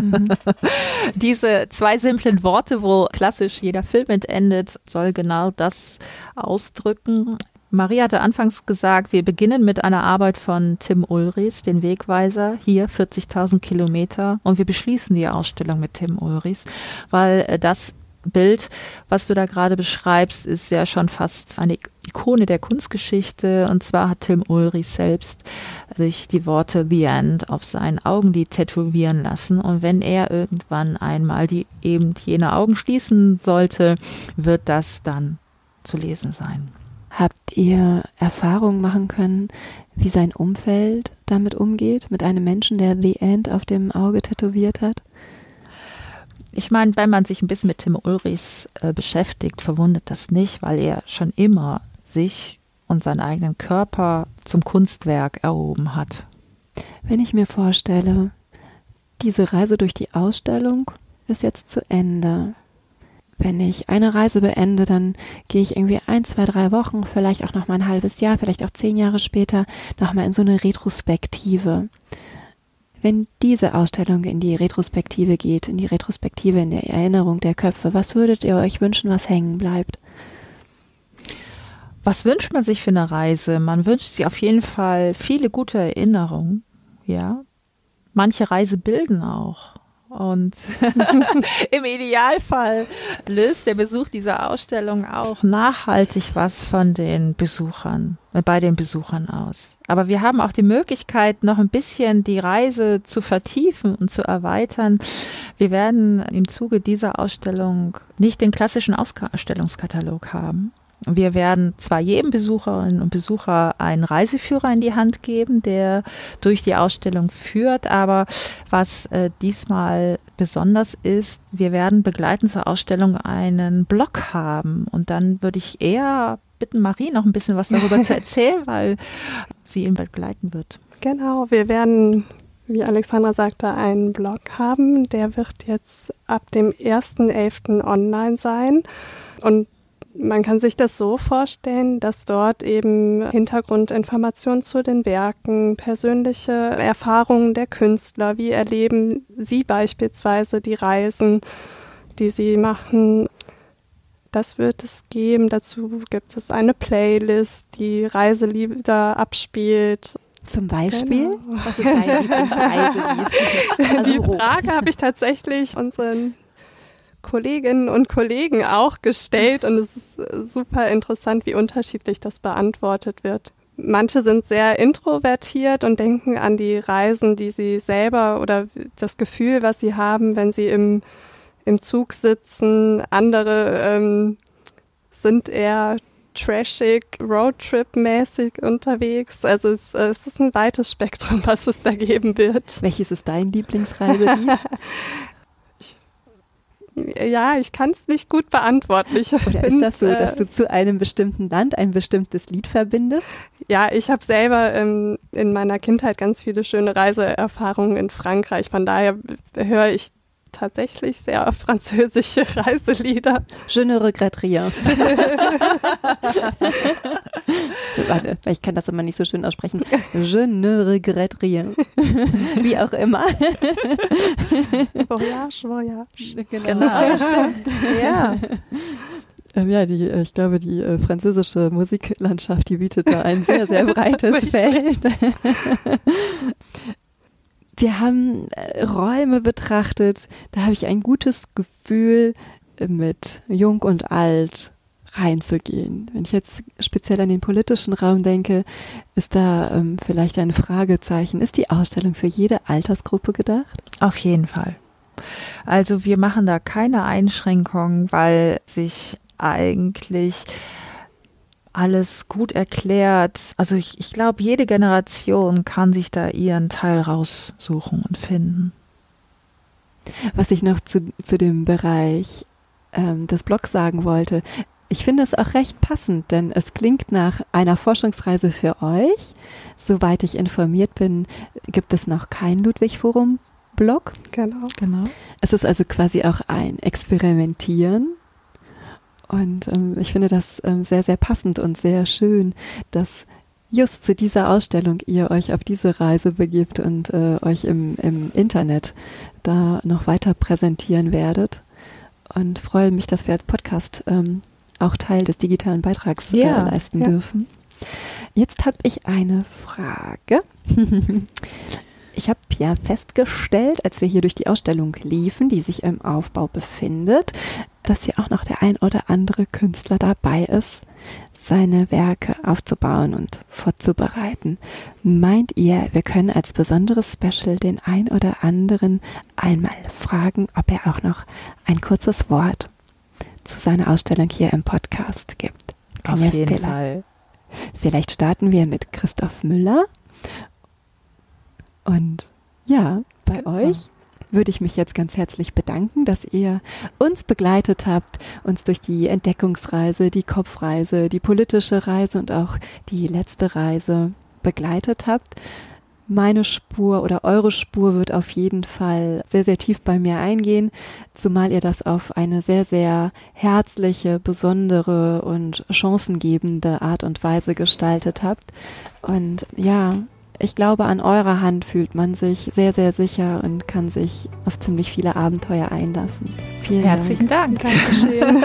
Mhm. Diese zwei simplen Worte, wo klassisch jeder Film endet, soll genau das ausdrücken. Maria hatte anfangs gesagt, wir beginnen mit einer Arbeit von Tim Ulrichs, den Wegweiser, hier 40.000 Kilometer. Und wir beschließen die Ausstellung mit Tim Ulrichs, weil äh, das Bild, was du da gerade beschreibst, ist ja schon fast eine Ikone der Kunstgeschichte. Und zwar hat Tim Ulrich selbst sich die Worte The End auf sein Augenlid tätowieren lassen. Und wenn er irgendwann einmal die eben jene Augen schließen sollte, wird das dann zu lesen sein. Habt ihr Erfahrungen machen können, wie sein Umfeld damit umgeht, mit einem Menschen, der The End auf dem Auge tätowiert hat? Ich meine, wenn man sich ein bisschen mit Tim Ulrichs äh, beschäftigt, verwundert das nicht, weil er schon immer sich und seinen eigenen Körper zum Kunstwerk erhoben hat. Wenn ich mir vorstelle, diese Reise durch die Ausstellung ist jetzt zu Ende. wenn ich eine Reise beende, dann gehe ich irgendwie ein, zwei, drei Wochen, vielleicht auch noch mal ein halbes Jahr, vielleicht auch zehn Jahre später, noch mal in so eine Retrospektive. Wenn diese Ausstellung in die Retrospektive geht, in die Retrospektive in der Erinnerung der Köpfe, was würdet ihr euch wünschen, was hängen bleibt? Was wünscht man sich für eine Reise? Man wünscht sich auf jeden Fall viele gute Erinnerungen, ja. Manche Reisebilden auch. Und im Idealfall löst der Besuch dieser Ausstellung auch nachhaltig was von den Besuchern, äh, bei den Besuchern aus. Aber wir haben auch die Möglichkeit, noch ein bisschen die Reise zu vertiefen und zu erweitern. Wir werden im Zuge dieser Ausstellung nicht den klassischen Ausstellungskatalog haben, wir werden zwar jedem Besucherinnen und Besucher einen Reiseführer in die Hand geben, der durch die Ausstellung führt, aber was äh, diesmal besonders ist, wir werden begleitend zur Ausstellung einen Blog haben und dann würde ich eher bitten, Marie noch ein bisschen was darüber zu erzählen, weil sie ihn begleiten wird. Genau, wir werden wie Alexandra sagte, einen Blog haben. Der wird jetzt ab dem 1.11. online sein. Und man kann sich das so vorstellen, dass dort eben Hintergrundinformationen zu den Werken, persönliche Erfahrungen der Künstler, wie erleben sie beispielsweise die Reisen, die sie machen. Das wird es geben. Dazu gibt es eine Playlist, die Reiselieder abspielt. Zum Beispiel? Genau. Was ist dein Lieblingsreiselied? Also die Frage habe ich tatsächlich unseren Kolleginnen und Kollegen auch gestellt und es ist äh, super interessant, wie unterschiedlich das beantwortet wird. Manche sind sehr introvertiert und denken an die Reisen, die sie selber oder das Gefühl, was sie haben, wenn sie im, im Zug sitzen. Andere ähm, sind eher trashig, Roadtrip-mäßig unterwegs. Also es, es, ist ein weites Spektrum, was es da geben wird. Welches ist dein Lieblingsreiselied? Ja, ich kann es nicht gut beantworten. Ich Oder find, ist das so, dass äh, du zu einem bestimmten Land ein bestimmtes Lied verbindest? Ja, ich habe selber ähm, in meiner Kindheit ganz viele schöne Reiseerfahrungen in Frankreich. Von daher höre ich tatsächlich sehr französische Reiselieder. Je ne regrette rien. Warte, ich kann das immer nicht so schön aussprechen. Je ne regrette rien. Wie auch immer. voyage, voyage. Genau, genau. Ja, stimmt. Ja. Ähm, ja, die, äh, ich glaube, die äh, französische Musiklandschaft, die bietet da ein sehr, sehr breites Feld. Wir haben äh, Räume betrachtet, da habe ich ein gutes Gefühl, äh, mit Jung und Alt reinzugehen. Wenn ich jetzt speziell an den politischen Raum denke, ist da ähm, vielleicht ein Fragezeichen. Ist die Ausstellung für jede Altersgruppe gedacht? Auf jeden Fall. Also wir machen da keine Einschränkungen, weil sich eigentlich alles gut erklärt. Also ich, ich glaube, jede Generation kann sich da ihren Teil raussuchen und finden. Was ich noch zu, zu dem Bereich ähm, des Blogs sagen wollte, ich finde es auch recht passend, denn es klingt nach einer Forschungsreise für euch. Soweit ich informiert bin, gibt es noch kein Ludwig-Forum-Blog. Genau. genau. Es ist also quasi auch ein Experimentieren und ähm, ich finde das ähm, sehr, sehr passend und sehr schön, dass just zu dieser Ausstellung ihr euch auf diese Reise begibt und äh, euch im, im Internet da noch weiter präsentieren werdet. Und freue mich, dass wir als Podcast ähm, auch Teil des digitalen Beitrags äh, ja, leisten ja. dürfen. Jetzt habe ich eine Frage. Ich habe ja festgestellt, als wir hier durch die Ausstellung liefen, die sich im Aufbau befindet, dass hier auch noch der ein oder andere Künstler dabei ist, seine Werke aufzubauen und vorzubereiten. Meint ihr, wir können als besonderes Special den ein oder anderen einmal fragen, ob er auch noch ein kurzes Wort zu seiner Ausstellung hier im Podcast gibt? Auf jeden Fall. Vielleicht starten wir mit Christoph Müller und ja, bei genau. euch würde ich mich jetzt ganz herzlich bedanken, dass ihr uns begleitet habt, uns durch die Entdeckungsreise, die Kopfreise, die politische Reise und auch die letzte Reise begleitet habt. meine Spur oder eure Spur wird auf jeden Fall sehr, sehr tief bei mir eingehen, zumal ihr das auf eine sehr, sehr herzliche, besondere und chancengebende Art und Weise gestaltet habt. Und ja, ich glaube, an eurer Hand fühlt man sich sehr, sehr sicher und kann sich auf ziemlich viele Abenteuer einlassen. Vielen Herzlichen Dank. Dank. Dankeschön.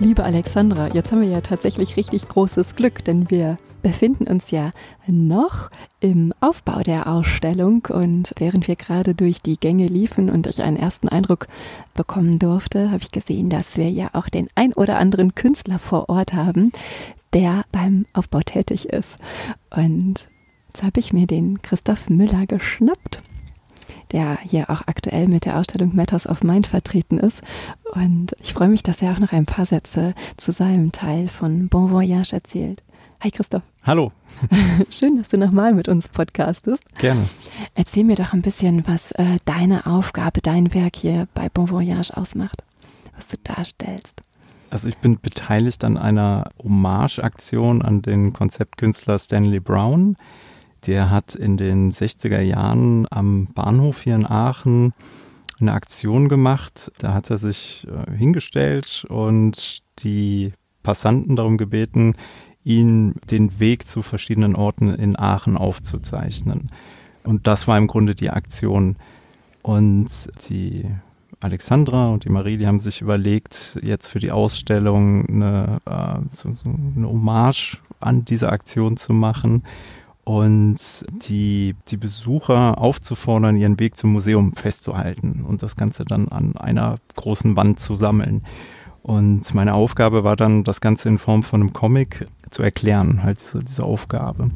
Liebe Alexandra, jetzt haben wir ja tatsächlich richtig großes Glück, denn wir befinden uns ja noch im Aufbau der Ausstellung und während wir gerade durch die Gänge liefen und ich einen ersten Eindruck bekommen durfte, habe ich gesehen, dass wir ja auch den ein oder anderen Künstler vor Ort haben, der beim Aufbau tätig ist. Und jetzt habe ich mir den Christoph Müller geschnappt der hier auch aktuell mit der Ausstellung Matters of Mind vertreten ist. Und ich freue mich, dass er auch noch ein paar Sätze zu seinem Teil von Bon Voyage erzählt. Hi Christoph. Hallo. Schön, dass du nochmal mit uns podcastest. Gerne. Erzähl mir doch ein bisschen, was äh, deine Aufgabe, dein Werk hier bei Bon Voyage ausmacht, was du darstellst. Also ich bin beteiligt an einer Hommage-Aktion an den Konzeptkünstler Stanley Brown. Der hat in den 60er Jahren am Bahnhof hier in Aachen eine Aktion gemacht. Da hat er sich äh, hingestellt und die Passanten darum gebeten, ihn den Weg zu verschiedenen Orten in Aachen aufzuzeichnen. Und das war im Grunde die Aktion. Und die Alexandra und die Marie, die haben sich überlegt, jetzt für die Ausstellung eine, äh, so, so eine Hommage an diese Aktion zu machen und die, die Besucher aufzufordern, ihren Weg zum Museum festzuhalten und das Ganze dann an einer großen Wand zu sammeln. Und meine Aufgabe war dann, das Ganze in Form von einem Comic zu erklären, halt diese, diese Aufgabe.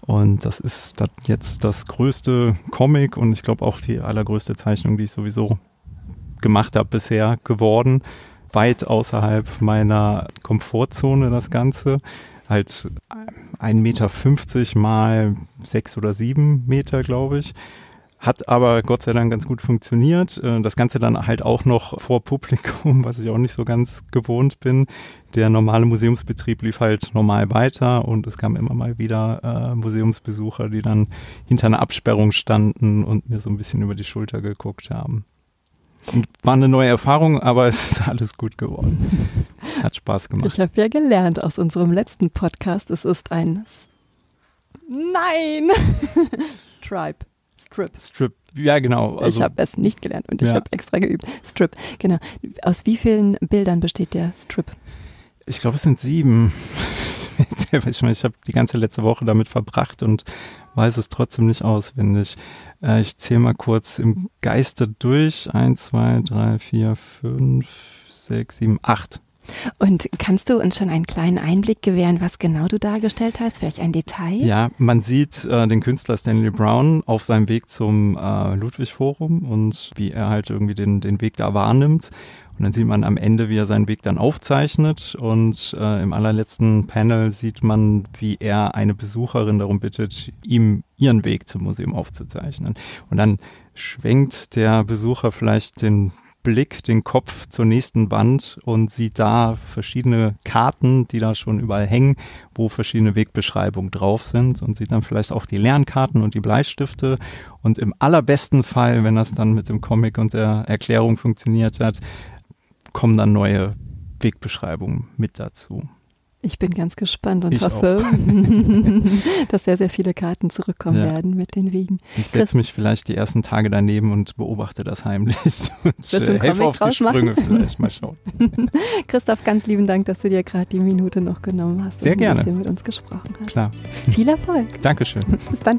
Und das ist das jetzt das größte Comic und ich glaube auch die allergrößte Zeichnung, die ich sowieso gemacht habe bisher geworden. Weit außerhalb meiner Komfortzone das Ganze halt 1,50 Meter mal sechs oder sieben Meter, glaube ich. Hat aber Gott sei Dank ganz gut funktioniert. Äh, das Ganze dann halt auch noch vor Publikum, was ich auch nicht so ganz gewohnt bin. Der normale Museumsbetrieb lief halt normal weiter und es kamen immer mal wieder äh, Museumsbesucher, die dann hinter einer Absperrung standen und mir so ein bisschen über die Schulter geguckt haben. Und war eine neue Erfahrung, aber es ist alles gut geworden. Hat Spaß gemacht. Ich habe ja gelernt aus unserem letzten Podcast, es ist ein S Nein! Stripe. Strip. Strip, ja genau. Also, ich habe es nicht gelernt und ja. ich habe extra geübt. Strip, genau. Aus wie vielen Bildern besteht der Strip? Ich glaube, es sind sieben. ich meine, ich habe die ganze letzte Woche damit verbracht und weiß es trotzdem nicht auswendig. Äh, ich zähle mal kurz im Geiste durch. Eins, zwei, drei, vier, fünf, sechs, sieben, acht. Und kannst du uns schon einen kleinen Einblick gewähren, was genau du dargestellt hast? Vielleicht ein Detail? Ja, man sieht äh, den Künstler Stanley Brown auf seinem Weg zum äh, Ludwig-Forum und wie er halt irgendwie den, den Weg da wahrnimmt. Und dann sieht man am Ende, wie er seinen Weg dann aufzeichnet. Und äh, im allerletzten Panel sieht man, wie er eine Besucherin darum bittet, ihm ihren Weg zum Museum aufzuzeichnen. Und dann schwenkt der Besucher vielleicht den Blick den Kopf zur nächsten Wand und sieht da verschiedene Karten, die da schon überall hängen, wo verschiedene Wegbeschreibungen drauf sind und sieht dann vielleicht auch die Lernkarten und die Bleistifte. Und im allerbesten Fall, wenn das dann mit dem Comic und der Erklärung funktioniert hat, kommen dann neue Wegbeschreibungen mit dazu. Ich bin ganz gespannt und ich hoffe, dass sehr, sehr viele Karten zurückkommen ja. werden mit den Wegen. Ich setze mich vielleicht die ersten Tage daneben und beobachte das heimlich und äh, helfe auf die Sprünge vielleicht. Mal schauen. Christoph, ganz lieben Dank, dass du dir gerade die Minute noch genommen hast sehr und gerne. mit uns gesprochen hast. Klar. Viel Erfolg. Dankeschön. Bis dann.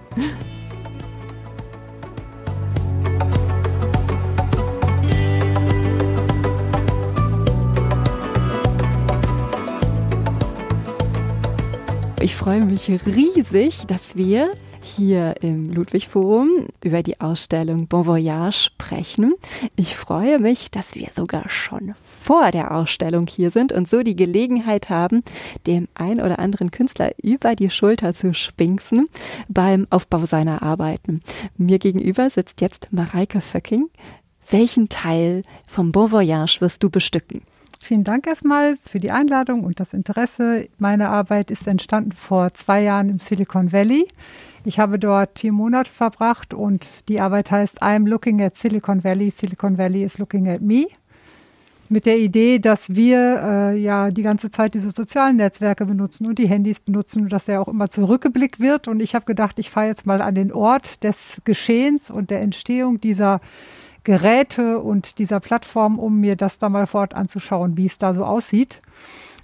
Freue mich riesig, dass wir hier im Ludwig Forum über die Ausstellung Bon Voyage sprechen. Ich freue mich, dass wir sogar schon vor der Ausstellung hier sind und so die Gelegenheit haben, dem ein oder anderen Künstler über die Schulter zu spinksen beim Aufbau seiner Arbeiten. Mir gegenüber sitzt jetzt Mareike Föcking. Welchen Teil vom Bon Voyage wirst du bestücken? Vielen Dank erstmal für die Einladung und das Interesse. Meine Arbeit ist entstanden vor zwei Jahren im Silicon Valley. Ich habe dort vier Monate verbracht und die Arbeit heißt I'm looking at Silicon Valley, Silicon Valley is looking at me. Mit der Idee, dass wir äh, ja die ganze Zeit diese sozialen Netzwerke benutzen und die Handys benutzen und dass ja auch immer zurückgeblickt wird. Und ich habe gedacht, ich fahre jetzt mal an den Ort des Geschehens und der Entstehung dieser Geräte und dieser Plattform, um mir das da mal vor Ort anzuschauen, wie es da so aussieht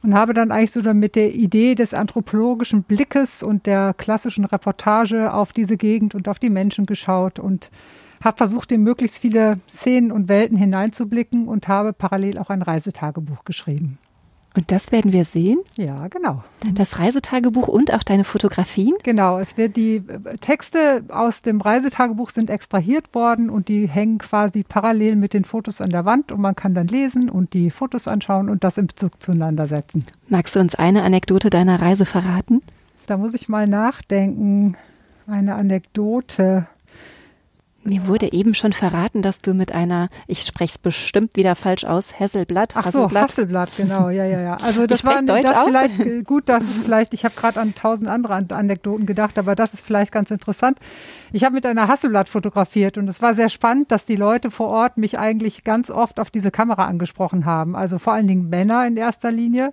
und habe dann eigentlich so mit der Idee des anthropologischen Blickes und der klassischen Reportage auf diese Gegend und auf die Menschen geschaut und habe versucht, in möglichst viele Szenen und Welten hineinzublicken und habe parallel auch ein Reisetagebuch geschrieben. Und das werden wir sehen? Ja, genau. Das Reisetagebuch und auch deine Fotografien? Genau, es wird die äh, Texte aus dem Reisetagebuch sind extrahiert worden und die hängen quasi parallel mit den Fotos an der Wand und man kann dann lesen und die Fotos anschauen und das in Bezug zueinander setzen. Magst du uns eine Anekdote deiner Reise verraten? Da muss ich mal nachdenken. Eine Anekdote. Mir wurde eben schon verraten, dass du mit einer, ich spreche es bestimmt wieder falsch aus, Hasselblatt. Ach so, Hasselblatt, genau, ja, ja, ja. Also das war Deutsch das aus? vielleicht gut, dass es vielleicht, ich habe gerade an tausend andere Anekdoten gedacht, aber das ist vielleicht ganz interessant. Ich habe mit einer Hasselblatt fotografiert und es war sehr spannend, dass die Leute vor Ort mich eigentlich ganz oft auf diese Kamera angesprochen haben. Also vor allen Dingen Männer in erster Linie.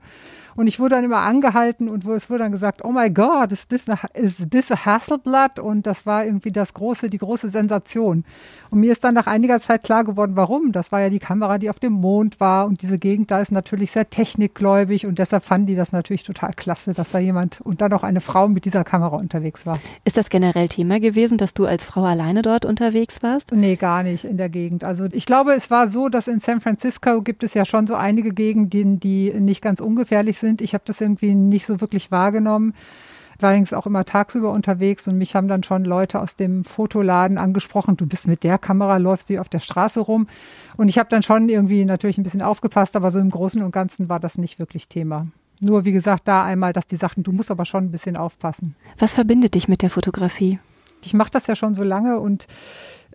Und ich wurde dann immer angehalten und es wurde dann gesagt, oh my God, is this a, is this a Hasselblatt? Und das war irgendwie das große, die große Sensation. Und mir ist dann nach einiger Zeit klar geworden, warum. Das war ja die Kamera, die auf dem Mond war und diese Gegend da ist natürlich sehr technikgläubig und deshalb fanden die das natürlich total klasse, dass da jemand und dann auch eine Frau mit dieser Kamera unterwegs war. Ist das generell Thema gewesen, dass du als Frau alleine dort unterwegs warst? Nee, gar nicht in der Gegend. Also ich glaube, es war so, dass in San Francisco gibt es ja schon so einige Gegenden, die nicht ganz ungefährlich sind sind. Ich habe das irgendwie nicht so wirklich wahrgenommen. War allerdings auch immer tagsüber unterwegs und mich haben dann schon Leute aus dem Fotoladen angesprochen, du bist mit der Kamera, läufst du auf der Straße rum. Und ich habe dann schon irgendwie natürlich ein bisschen aufgepasst, aber so im Großen und Ganzen war das nicht wirklich Thema. Nur wie gesagt, da einmal, dass die sagten, du musst aber schon ein bisschen aufpassen. Was verbindet dich mit der Fotografie? Ich mache das ja schon so lange und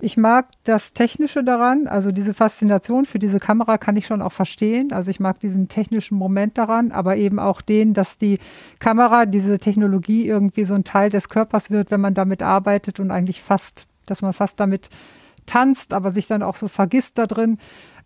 ich mag das Technische daran, also diese Faszination für diese Kamera kann ich schon auch verstehen. Also ich mag diesen technischen Moment daran, aber eben auch den, dass die Kamera, diese Technologie irgendwie so ein Teil des Körpers wird, wenn man damit arbeitet und eigentlich fast, dass man fast damit tanzt, aber sich dann auch so vergisst da drin.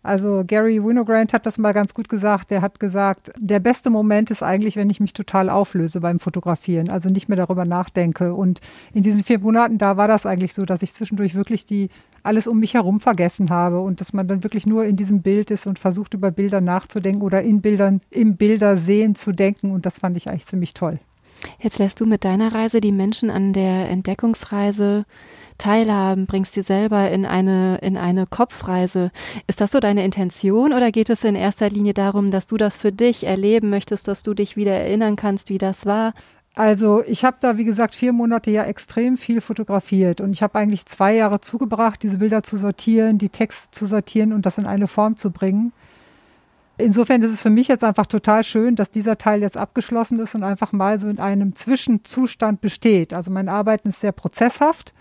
Also Gary Winogrand hat das mal ganz gut gesagt. Der hat gesagt, der beste Moment ist eigentlich, wenn ich mich total auflöse beim Fotografieren, also nicht mehr darüber nachdenke. Und in diesen vier Monaten, da war das eigentlich so, dass ich zwischendurch wirklich die alles um mich herum vergessen habe und dass man dann wirklich nur in diesem Bild ist und versucht über Bilder nachzudenken oder in Bildern, im Bildersehen zu denken. Und das fand ich eigentlich ziemlich toll. Jetzt lässt du mit deiner Reise die Menschen an der Entdeckungsreise teilhaben, bringst sie selber in eine, in eine Kopfreise. Ist das so deine Intention oder geht es in erster Linie darum, dass du das für dich erleben möchtest, dass du dich wieder erinnern kannst, wie das war? Also ich habe da, wie gesagt, vier Monate ja extrem viel fotografiert und ich habe eigentlich zwei Jahre zugebracht, diese Bilder zu sortieren, die Texte zu sortieren und das in eine Form zu bringen. Insofern ist es für mich jetzt einfach total schön, dass dieser Teil jetzt abgeschlossen ist und einfach mal so in einem Zwischenzustand besteht. Also mein Arbeiten ist sehr prozesshaft.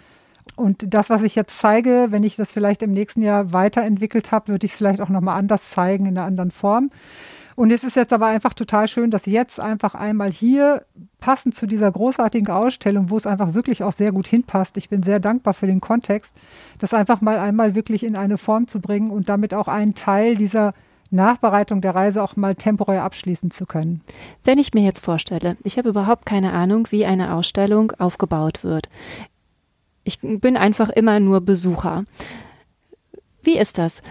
Und das, was ich jetzt zeige, wenn ich das vielleicht im nächsten Jahr weiterentwickelt habe, würde ich es vielleicht auch nochmal anders zeigen, in einer anderen Form. Und es ist jetzt aber einfach total schön, dass jetzt einfach einmal hier passend zu dieser großartigen Ausstellung, wo es einfach wirklich auch sehr gut hinpasst. Ich bin sehr dankbar für den Kontext, das einfach mal einmal wirklich in eine Form zu bringen und damit auch einen Teil dieser Nachbereitung der Reise auch mal temporär abschließen zu können. Wenn ich mir jetzt vorstelle, ich habe überhaupt keine Ahnung, wie eine Ausstellung aufgebaut wird. Ich bin einfach immer nur Besucher. Wie ist das?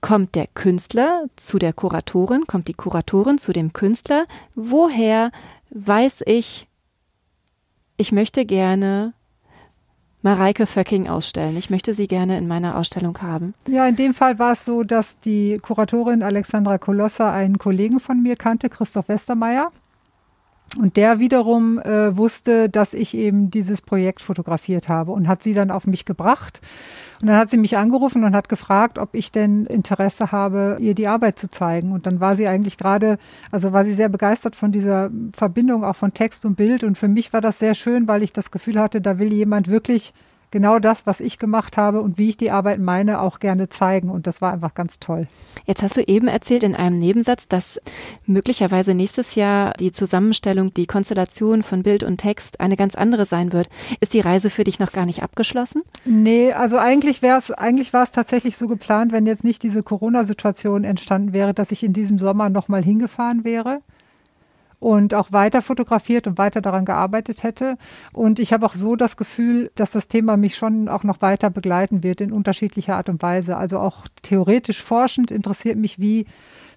Kommt der Künstler zu der Kuratorin? Kommt die Kuratorin zu dem Künstler? Woher weiß ich, ich möchte gerne Mareike Föcking ausstellen. Ich möchte sie gerne in meiner Ausstellung haben. Ja, in dem Fall war es so, dass die Kuratorin Alexandra Kolossa einen Kollegen von mir kannte, Christoph Westermeier. Und der wiederum äh, wusste, dass ich eben dieses Projekt fotografiert habe und hat sie dann auf mich gebracht. Und dann hat sie mich angerufen und hat gefragt, ob ich denn Interesse habe, ihr die Arbeit zu zeigen. Und dann war sie eigentlich gerade, also war sie sehr begeistert von dieser Verbindung auch von Text und Bild. Und für mich war das sehr schön, weil ich das Gefühl hatte, da will jemand wirklich genau das, was ich gemacht habe und wie ich die Arbeit meine, auch gerne zeigen. Und das war einfach ganz toll. Jetzt hast du eben erzählt in einem Nebensatz, dass möglicherweise nächstes Jahr die Zusammenstellung, die Konstellation von Bild und Text eine ganz andere sein wird. Ist die Reise für dich noch gar nicht abgeschlossen? Nee, also eigentlich wäre es, eigentlich war es tatsächlich so geplant, wenn jetzt nicht diese Corona-Situation entstanden wäre, dass ich in diesem Sommer nochmal hingefahren wäre und auch weiter fotografiert und weiter daran gearbeitet hätte. Und ich habe auch so das Gefühl, dass das Thema mich schon auch noch weiter begleiten wird in unterschiedlicher Art und Weise. Also auch theoretisch forschend interessiert mich wie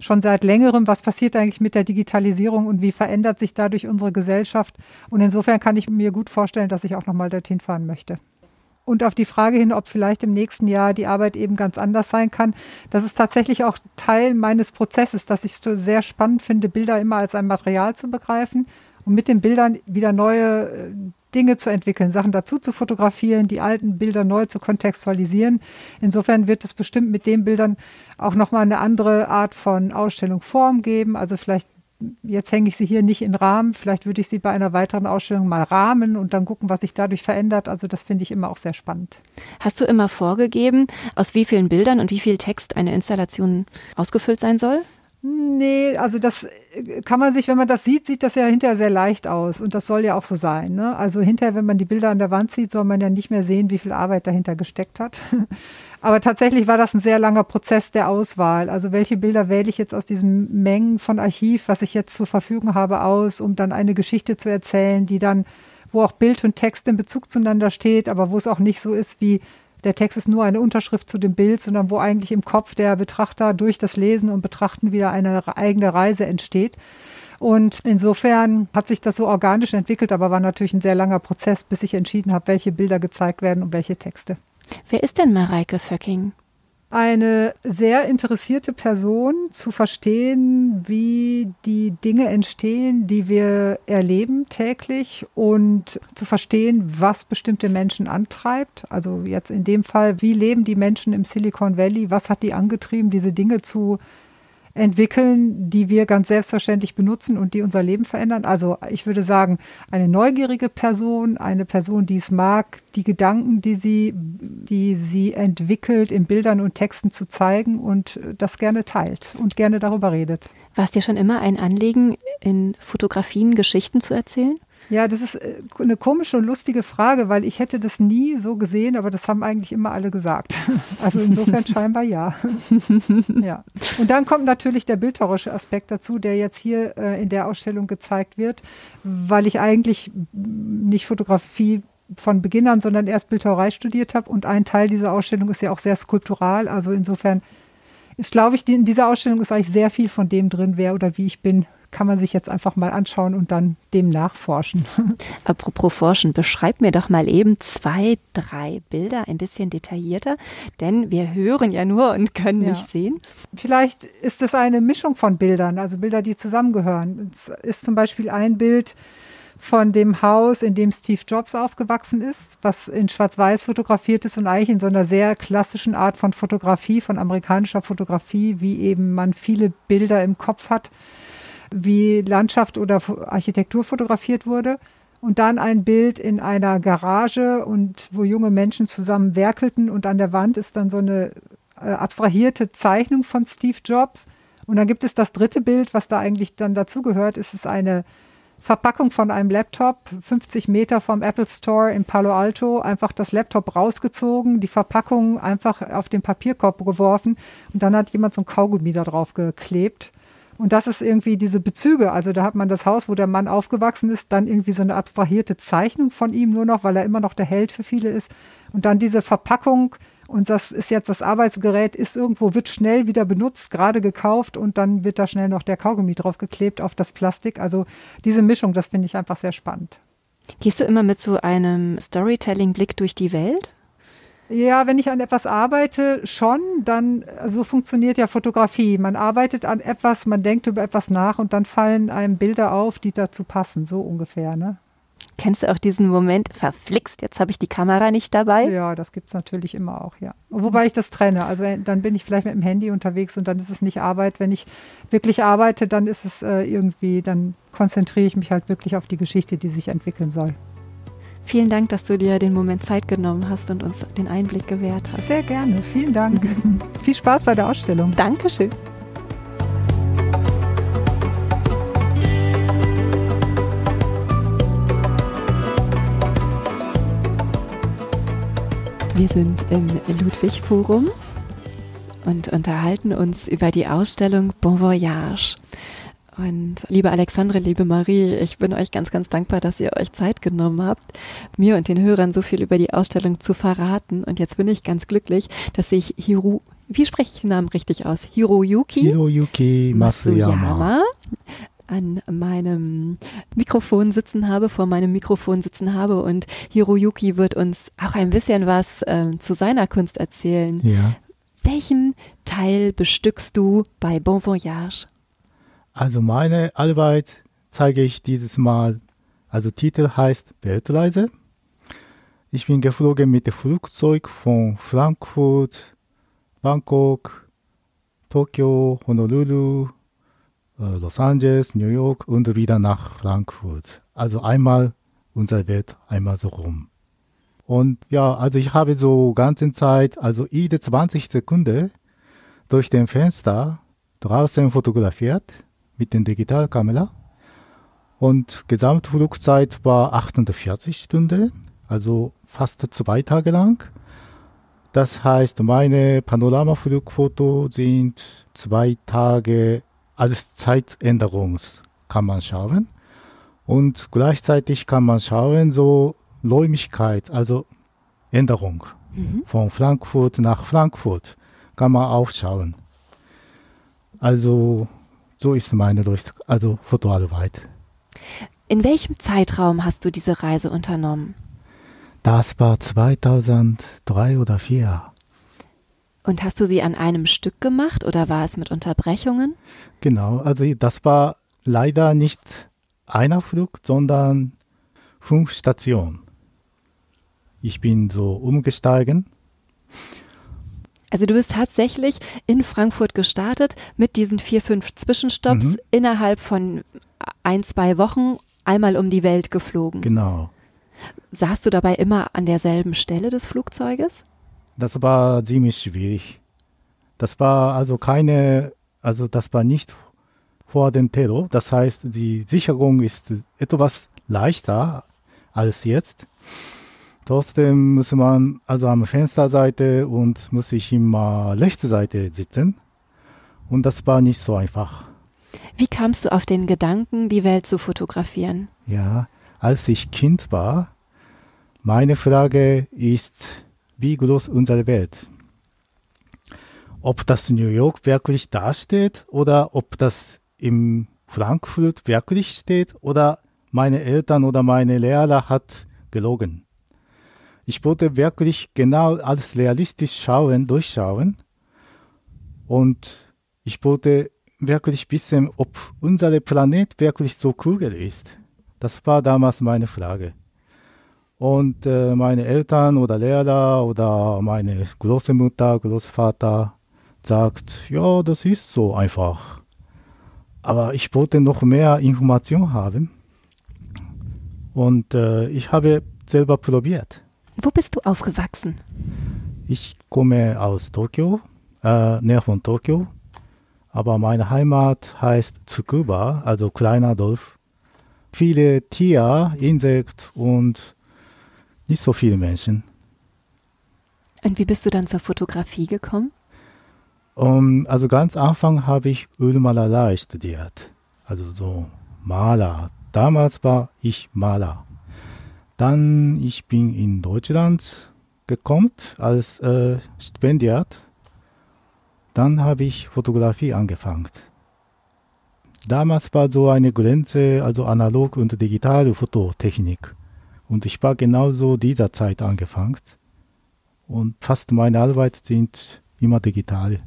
schon seit längerem, was passiert eigentlich mit der Digitalisierung und wie verändert sich dadurch unsere Gesellschaft. Und insofern kann ich mir gut vorstellen, dass ich auch noch mal dorthin fahren möchte. Und auf die Frage hin, ob vielleicht im nächsten Jahr die Arbeit eben ganz anders sein kann, das ist tatsächlich auch Teil meines Prozesses, dass ich es sehr spannend finde, Bilder immer als ein Material zu begreifen und mit den Bildern wieder neue äh, Dinge zu entwickeln, Sachen dazu zu fotografieren, die alten Bilder neu zu kontextualisieren. Insofern wird es bestimmt mit den Bildern auch nochmal eine andere Art von Ausstellung Form geben, also vielleicht jetzt hänge ich sie hier nicht in Rahmen. Vielleicht würde ich sie bei einer weiteren Ausstellung mal rahmen und dann gucken, was sich dadurch verändert. Also das finde ich immer auch sehr spannend. Hast du immer vorgegeben, aus wie vielen Bildern und wie viel Text eine Installation ausgefüllt sein soll? Nee, also das äh, kann man sich, wenn man das sieht, sieht das ja hinterher sehr leicht aus. Und das soll ja auch so sein. Ne? Also hinterher, wenn man die Bilder an der Wand sieht, soll man ja nicht mehr sehen, wie viel Arbeit dahinter gesteckt hat. Aber tatsächlich war das ein sehr langer Prozess der Auswahl. Also welche Bilder wähle ich jetzt aus diesen Mengen von Archiv, was ich jetzt zur Verfügung habe, aus, um dann eine Geschichte zu erzählen, die dann, wo auch Bild und Text in Bezug zueinander steht, aber wo es auch nicht so ist wie der Text ist nur eine Unterschrift zu dem Bild, sondern wo eigentlich im Kopf der Betrachter durch das Lesen und Betrachten wieder eine eigene Reise entsteht. Und insofern hat sich das so organisch entwickelt, aber war natürlich ein sehr langer Prozess, bis ich entschieden habe, welche Bilder gezeigt werden und welche Texte. Wer ist denn Mareike Föcking? Eine sehr interessierte Person zu verstehen, wie die Dinge entstehen, die wir erleben täglich und zu verstehen, was bestimmte Menschen antreibt. Also jetzt in dem Fall, wie leben die Menschen im Silicon Valley? Was hat die angetrieben, diese Dinge zu entwickeln, die wir ganz selbstverständlich benutzen und die unser Leben verändern. Also ich würde sagen, eine neugierige Person, eine Person, die es mag, die Gedanken, die sie, die sie entwickelt, in Bildern und Texten zu zeigen und das gerne teilt und gerne darüber redet. War es dir schon immer ein Anliegen, in Fotografien Geschichten zu erzählen? Ja, das ist äh, eine komische und lustige Frage, weil ich hätte das nie so gesehen, aber das haben eigentlich immer alle gesagt. Also insofern scheinbar ja. ja. Und dann kommt natürlich der bildhauerische Aspekt dazu, der jetzt hier äh, in der Ausstellung gezeigt wird, weil ich eigentlich nicht Fotografie von Beginn an, sondern erst Bildhauerei studiert habe und ein Teil dieser Ausstellung ist ja auch sehr skulptural. Also insofern ist, glaube ich, die, in dieser Ausstellung ist eigentlich sehr viel von dem drin, wer oder wie ich bin, kann man sich jetzt einfach mal anschauen und dann dem nachforschen. Apropos Forschen, beschreib mir doch mal eben zwei, drei Bilder ein bisschen detaillierter, denn wir hören ja nur und können ja. nicht sehen. Vielleicht ist es eine Mischung von Bildern, also Bilder, die zusammengehören. Es ist zum Beispiel ein Bild, von dem Haus, in dem Steve Jobs aufgewachsen ist, was in Schwarz-Weiß fotografiert ist und eigentlich in so einer sehr klassischen Art von Fotografie, von amerikanischer Fotografie, wie eben man viele Bilder im Kopf hat wie Landschaft oder Architektur fotografiert wurde. Und dann ein Bild in einer Garage und wo junge Menschen zusammen werkelten und an der Wand ist dann so eine äh, abstrahierte Zeichnung von Steve Jobs. Und dann gibt es das dritte Bild, was da eigentlich dann dazugehört. Es ist eine Verpackung von einem Laptop, 50 Meter vom Apple Store in Palo Alto, einfach das Laptop rausgezogen, die Verpackung einfach auf den Papierkorb geworfen und dann hat jemand so ein Kaugummi da drauf geklebt. Und das ist irgendwie diese Bezüge. Also da hat man das Haus, wo der Mann aufgewachsen ist, dann irgendwie so eine abstrahierte Zeichnung von ihm nur noch, weil er immer noch der Held für viele ist. Und dann diese Verpackung. Und das ist jetzt das Arbeitsgerät, ist irgendwo, wird schnell wieder benutzt, gerade gekauft und dann wird da schnell noch der Kaugummi draufgeklebt auf das Plastik. Also diese Mischung, das finde ich einfach sehr spannend. Gehst du immer mit so einem Storytelling-Blick durch die Welt? Ja, wenn ich an etwas arbeite, schon, dann, so funktioniert ja Fotografie. Man arbeitet an etwas, man denkt über etwas nach und dann fallen einem Bilder auf, die dazu passen, so ungefähr, ne? Kennst du auch diesen Moment, verflixt, jetzt habe ich die Kamera nicht dabei? Ja, das gibt es natürlich immer auch, ja. Wobei ich das trenne. Also dann bin ich vielleicht mit dem Handy unterwegs und dann ist es nicht Arbeit. Wenn ich wirklich arbeite, dann ist es äh, irgendwie, dann konzentriere ich mich halt wirklich auf die Geschichte, die sich entwickeln soll. Vielen Dank, dass du dir den Moment Zeit genommen hast und uns den Einblick gewährt hast. Sehr gerne. Vielen Dank. Viel Spaß bei der Ausstellung. Dankeschön. Wir sind im Ludwig Forum und unterhalten uns über die Ausstellung Bon Voyage. Und liebe Alexandre, liebe Marie, ich bin euch ganz, ganz dankbar, dass ihr euch Zeit genommen habt, mir und den Hörern so viel über die Ausstellung zu verraten. Und jetzt bin ich ganz glücklich, dass ich Hiru, wie spreche ich den Namen richtig aus? Hiroyuki? Hiroyuki Masuyama. Masuyama an meinem Mikrofon sitzen habe, vor meinem Mikrofon sitzen habe und Hiroyuki wird uns auch ein bisschen was äh, zu seiner Kunst erzählen. Ja. Welchen Teil bestückst du bei Bon Voyage? Also meine Arbeit zeige ich dieses Mal, also Titel heißt Weltreise. Ich bin geflogen mit dem Flugzeug von Frankfurt, Bangkok, Tokio, Honolulu, äh, Los Angeles, New York und wieder nach Frankfurt. Also einmal unsere Welt, einmal so rum. Und ja, also ich habe so ganze Zeit, also jede 20 Sekunden durch den Fenster draußen fotografiert mit der Digitalkamera. Und Gesamtflugzeit war 48 Stunden, also fast zwei Tage lang. Das heißt, meine Panoramaflugfotos sind zwei Tage als Zeitänderungs kann man schauen. Und gleichzeitig kann man schauen, so Räumlichkeit, also Änderung mhm. von Frankfurt nach Frankfurt kann man auch schauen. Also so ist meine Lust, also Fotoarbeit. In welchem Zeitraum hast du diese Reise unternommen? Das war 2003 oder 2004. Und hast du sie an einem Stück gemacht oder war es mit Unterbrechungen? Genau, also das war leider nicht einer Flug, sondern fünf Stationen. Ich bin so umgestiegen also du bist tatsächlich in Frankfurt gestartet mit diesen vier, fünf Zwischenstopps mhm. innerhalb von ein, zwei Wochen einmal um die Welt geflogen. Genau. Saßt du dabei immer an derselben Stelle des Flugzeuges? Das war ziemlich schwierig. Das war also keine, also das war nicht vor dem Terror. Das heißt, die Sicherung ist etwas leichter als jetzt. Trotzdem muss man also am Fensterseite und muss ich immer rechte Seite sitzen. Und das war nicht so einfach. Wie kamst du auf den Gedanken, die Welt zu fotografieren? Ja, als ich Kind war, meine Frage ist, wie groß unsere Welt? Ob das New York wirklich da steht oder ob das im Frankfurt wirklich steht oder meine Eltern oder meine Lehrer hat gelogen. Ich wollte wirklich genau alles realistisch schauen, durchschauen. Und ich wollte wirklich wissen, ob unser Planet wirklich so kugel ist. Das war damals meine Frage. Und äh, meine Eltern oder Lehrer oder meine Großmutter, Großvater sagt, ja, das ist so einfach. Aber ich wollte noch mehr Information haben. Und äh, ich habe selber probiert. Wo bist du aufgewachsen? Ich komme aus Tokio, äh, näher von Tokio. Aber meine Heimat heißt Tsukuba, also kleiner Dorf. Viele Tiere, Insekten und nicht so viele Menschen. Und wie bist du dann zur Fotografie gekommen? Um, also ganz Anfang habe ich Ölmalerei studiert. Also so Maler. Damals war ich Maler. Dann ich bin in Deutschland gekommen als äh, Stipendiat. Dann habe ich Fotografie angefangen. Damals war so eine Grenze, also analog und digitale Fototechnik. Und ich war genauso dieser Zeit angefangen. Und fast meine Arbeit sind immer digital.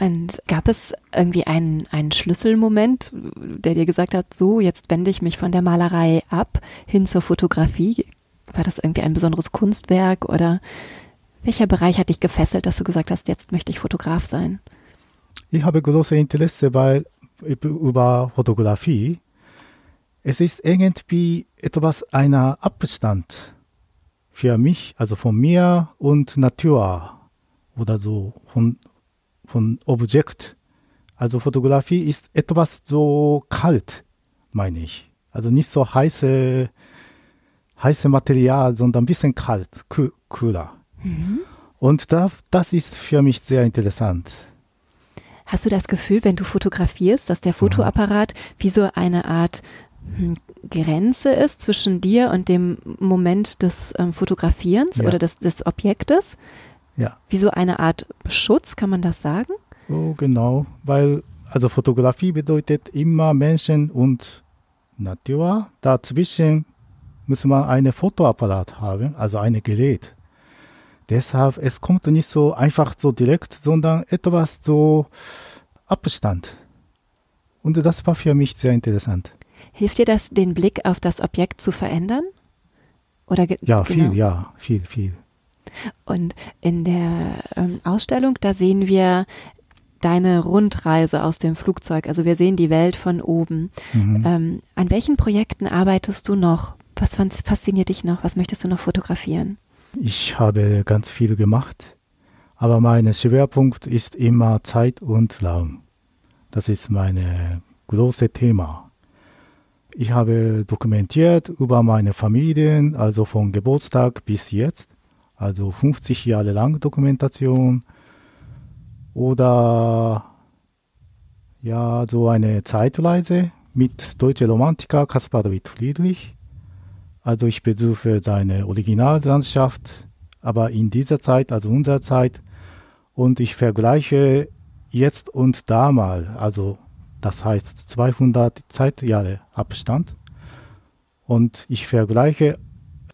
Und gab es irgendwie einen, einen Schlüsselmoment, der dir gesagt hat, so, jetzt wende ich mich von der Malerei ab hin zur Fotografie? War das irgendwie ein besonderes Kunstwerk oder welcher Bereich hat dich gefesselt, dass du gesagt hast, jetzt möchte ich Fotograf sein? Ich habe großes Interesse weil, über Fotografie. Es ist irgendwie etwas einer Abstand für mich, also von mir und Natur oder so von, von Objekt. Also Fotografie ist etwas so kalt, meine ich. Also nicht so heiße, heiße Material, sondern ein bisschen kalt, kühler. Mhm. Und da, das ist für mich sehr interessant. Hast du das Gefühl, wenn du fotografierst, dass der. Fotoapparat wie so eine Art hm, Grenze ist zwischen dir und dem Moment des ähm, Fotografierens ja. oder des, des Objektes? Ja. Wie so eine Art Schutz, kann man das sagen? Oh, genau, weil also Fotografie bedeutet immer Menschen und Natur. Dazwischen muss man einen Fotoapparat haben, also ein Gerät. Deshalb, es kommt nicht so einfach so direkt, sondern etwas so Abstand. Und das war für mich sehr interessant. Hilft dir das, den Blick auf das Objekt zu verändern? Oder ja, genau. viel, ja, viel, viel. Und in der ähm, Ausstellung, da sehen wir deine Rundreise aus dem Flugzeug. Also wir sehen die Welt von oben. Mhm. Ähm, an welchen Projekten arbeitest du noch? Was fasziniert dich noch? Was möchtest du noch fotografieren? Ich habe ganz viel gemacht, aber mein Schwerpunkt ist immer Zeit und Raum. Das ist mein großes Thema. Ich habe dokumentiert über meine Familien, also von Geburtstag bis jetzt, also 50 Jahre lang Dokumentation oder ja, so eine Zeitreise mit deutscher Romantiker Caspar David Friedrich. Also ich besuche seine Originallandschaft, aber in dieser Zeit, also unserer Zeit, und ich vergleiche jetzt und damals, also das heißt 200 Zeitjahre Abstand. Und ich vergleiche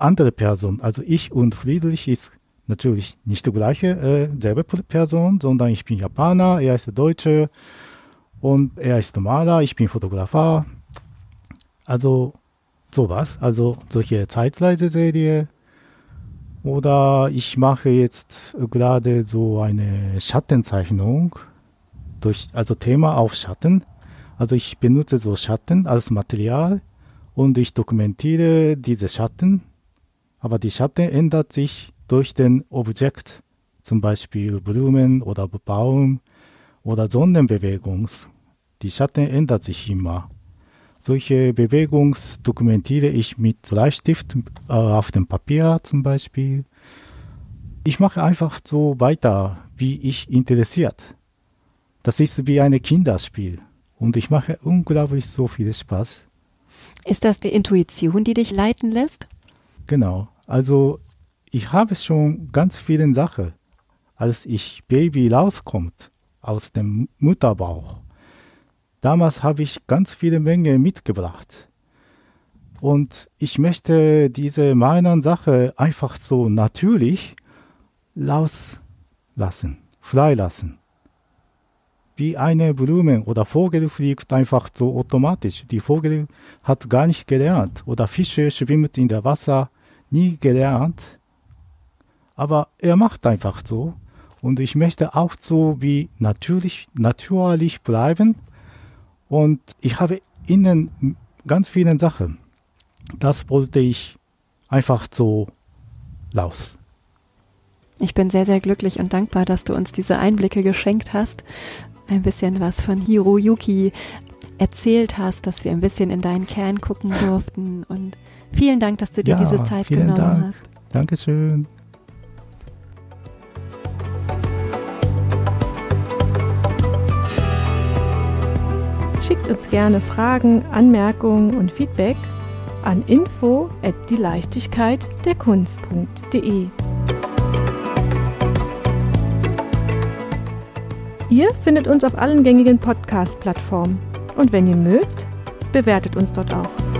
andere Personen, also ich und Friedrich ist natürlich nicht die gleiche äh, selbe Person, sondern ich bin Japaner, er ist Deutscher und er ist Maler, ich bin Fotografer. Also sowas, also solche Zeitreiseserie. Oder ich mache jetzt gerade so eine Schattenzeichnung, durch, also Thema auf Schatten. Also ich benutze so Schatten als Material und ich dokumentiere diese Schatten. Aber die Schatten ändert sich durch den Objekt, zum Beispiel Blumen oder Baum oder Sonnenbewegung. Die Schatten ändert sich immer. Solche Bewegungs dokumentiere ich mit Bleistift äh, auf dem Papier zum Beispiel. Ich mache einfach so weiter, wie ich interessiert. Das ist wie ein Kinderspiel und ich mache unglaublich so viel Spaß. Ist das die Intuition, die dich leiten lässt? Genau. Also ich habe schon ganz viele Sachen, als ich Baby rauskommt aus dem Mutterbauch. Damals habe ich ganz viele Menge mitgebracht. Und ich möchte diese meiner Sache einfach so natürlich rauslassen, freilassen. Wie eine Blume oder Vogel fliegt einfach so automatisch. Die Vogel hat gar nicht gelernt oder Fische schwimmt in der Wasser nie gelernt aber er macht einfach so. Und ich möchte auch so wie natürlich, natürlich bleiben. Und ich habe innen ganz viele Sachen. Das wollte ich einfach so raus. Ich bin sehr, sehr glücklich und dankbar, dass du uns diese Einblicke geschenkt hast. Ein bisschen was von Hiroyuki erzählt hast, dass wir ein bisschen in deinen Kern gucken durften. Und vielen Dank, dass du dir ja, diese Zeit genommen Dank. hast. Dankeschön. Schickt uns gerne Fragen, Anmerkungen und Feedback an info at die Leichtigkeit der Kunst.de. Ihr findet uns auf allen gängigen Podcast-Plattformen und wenn ihr mögt, bewertet uns dort auch.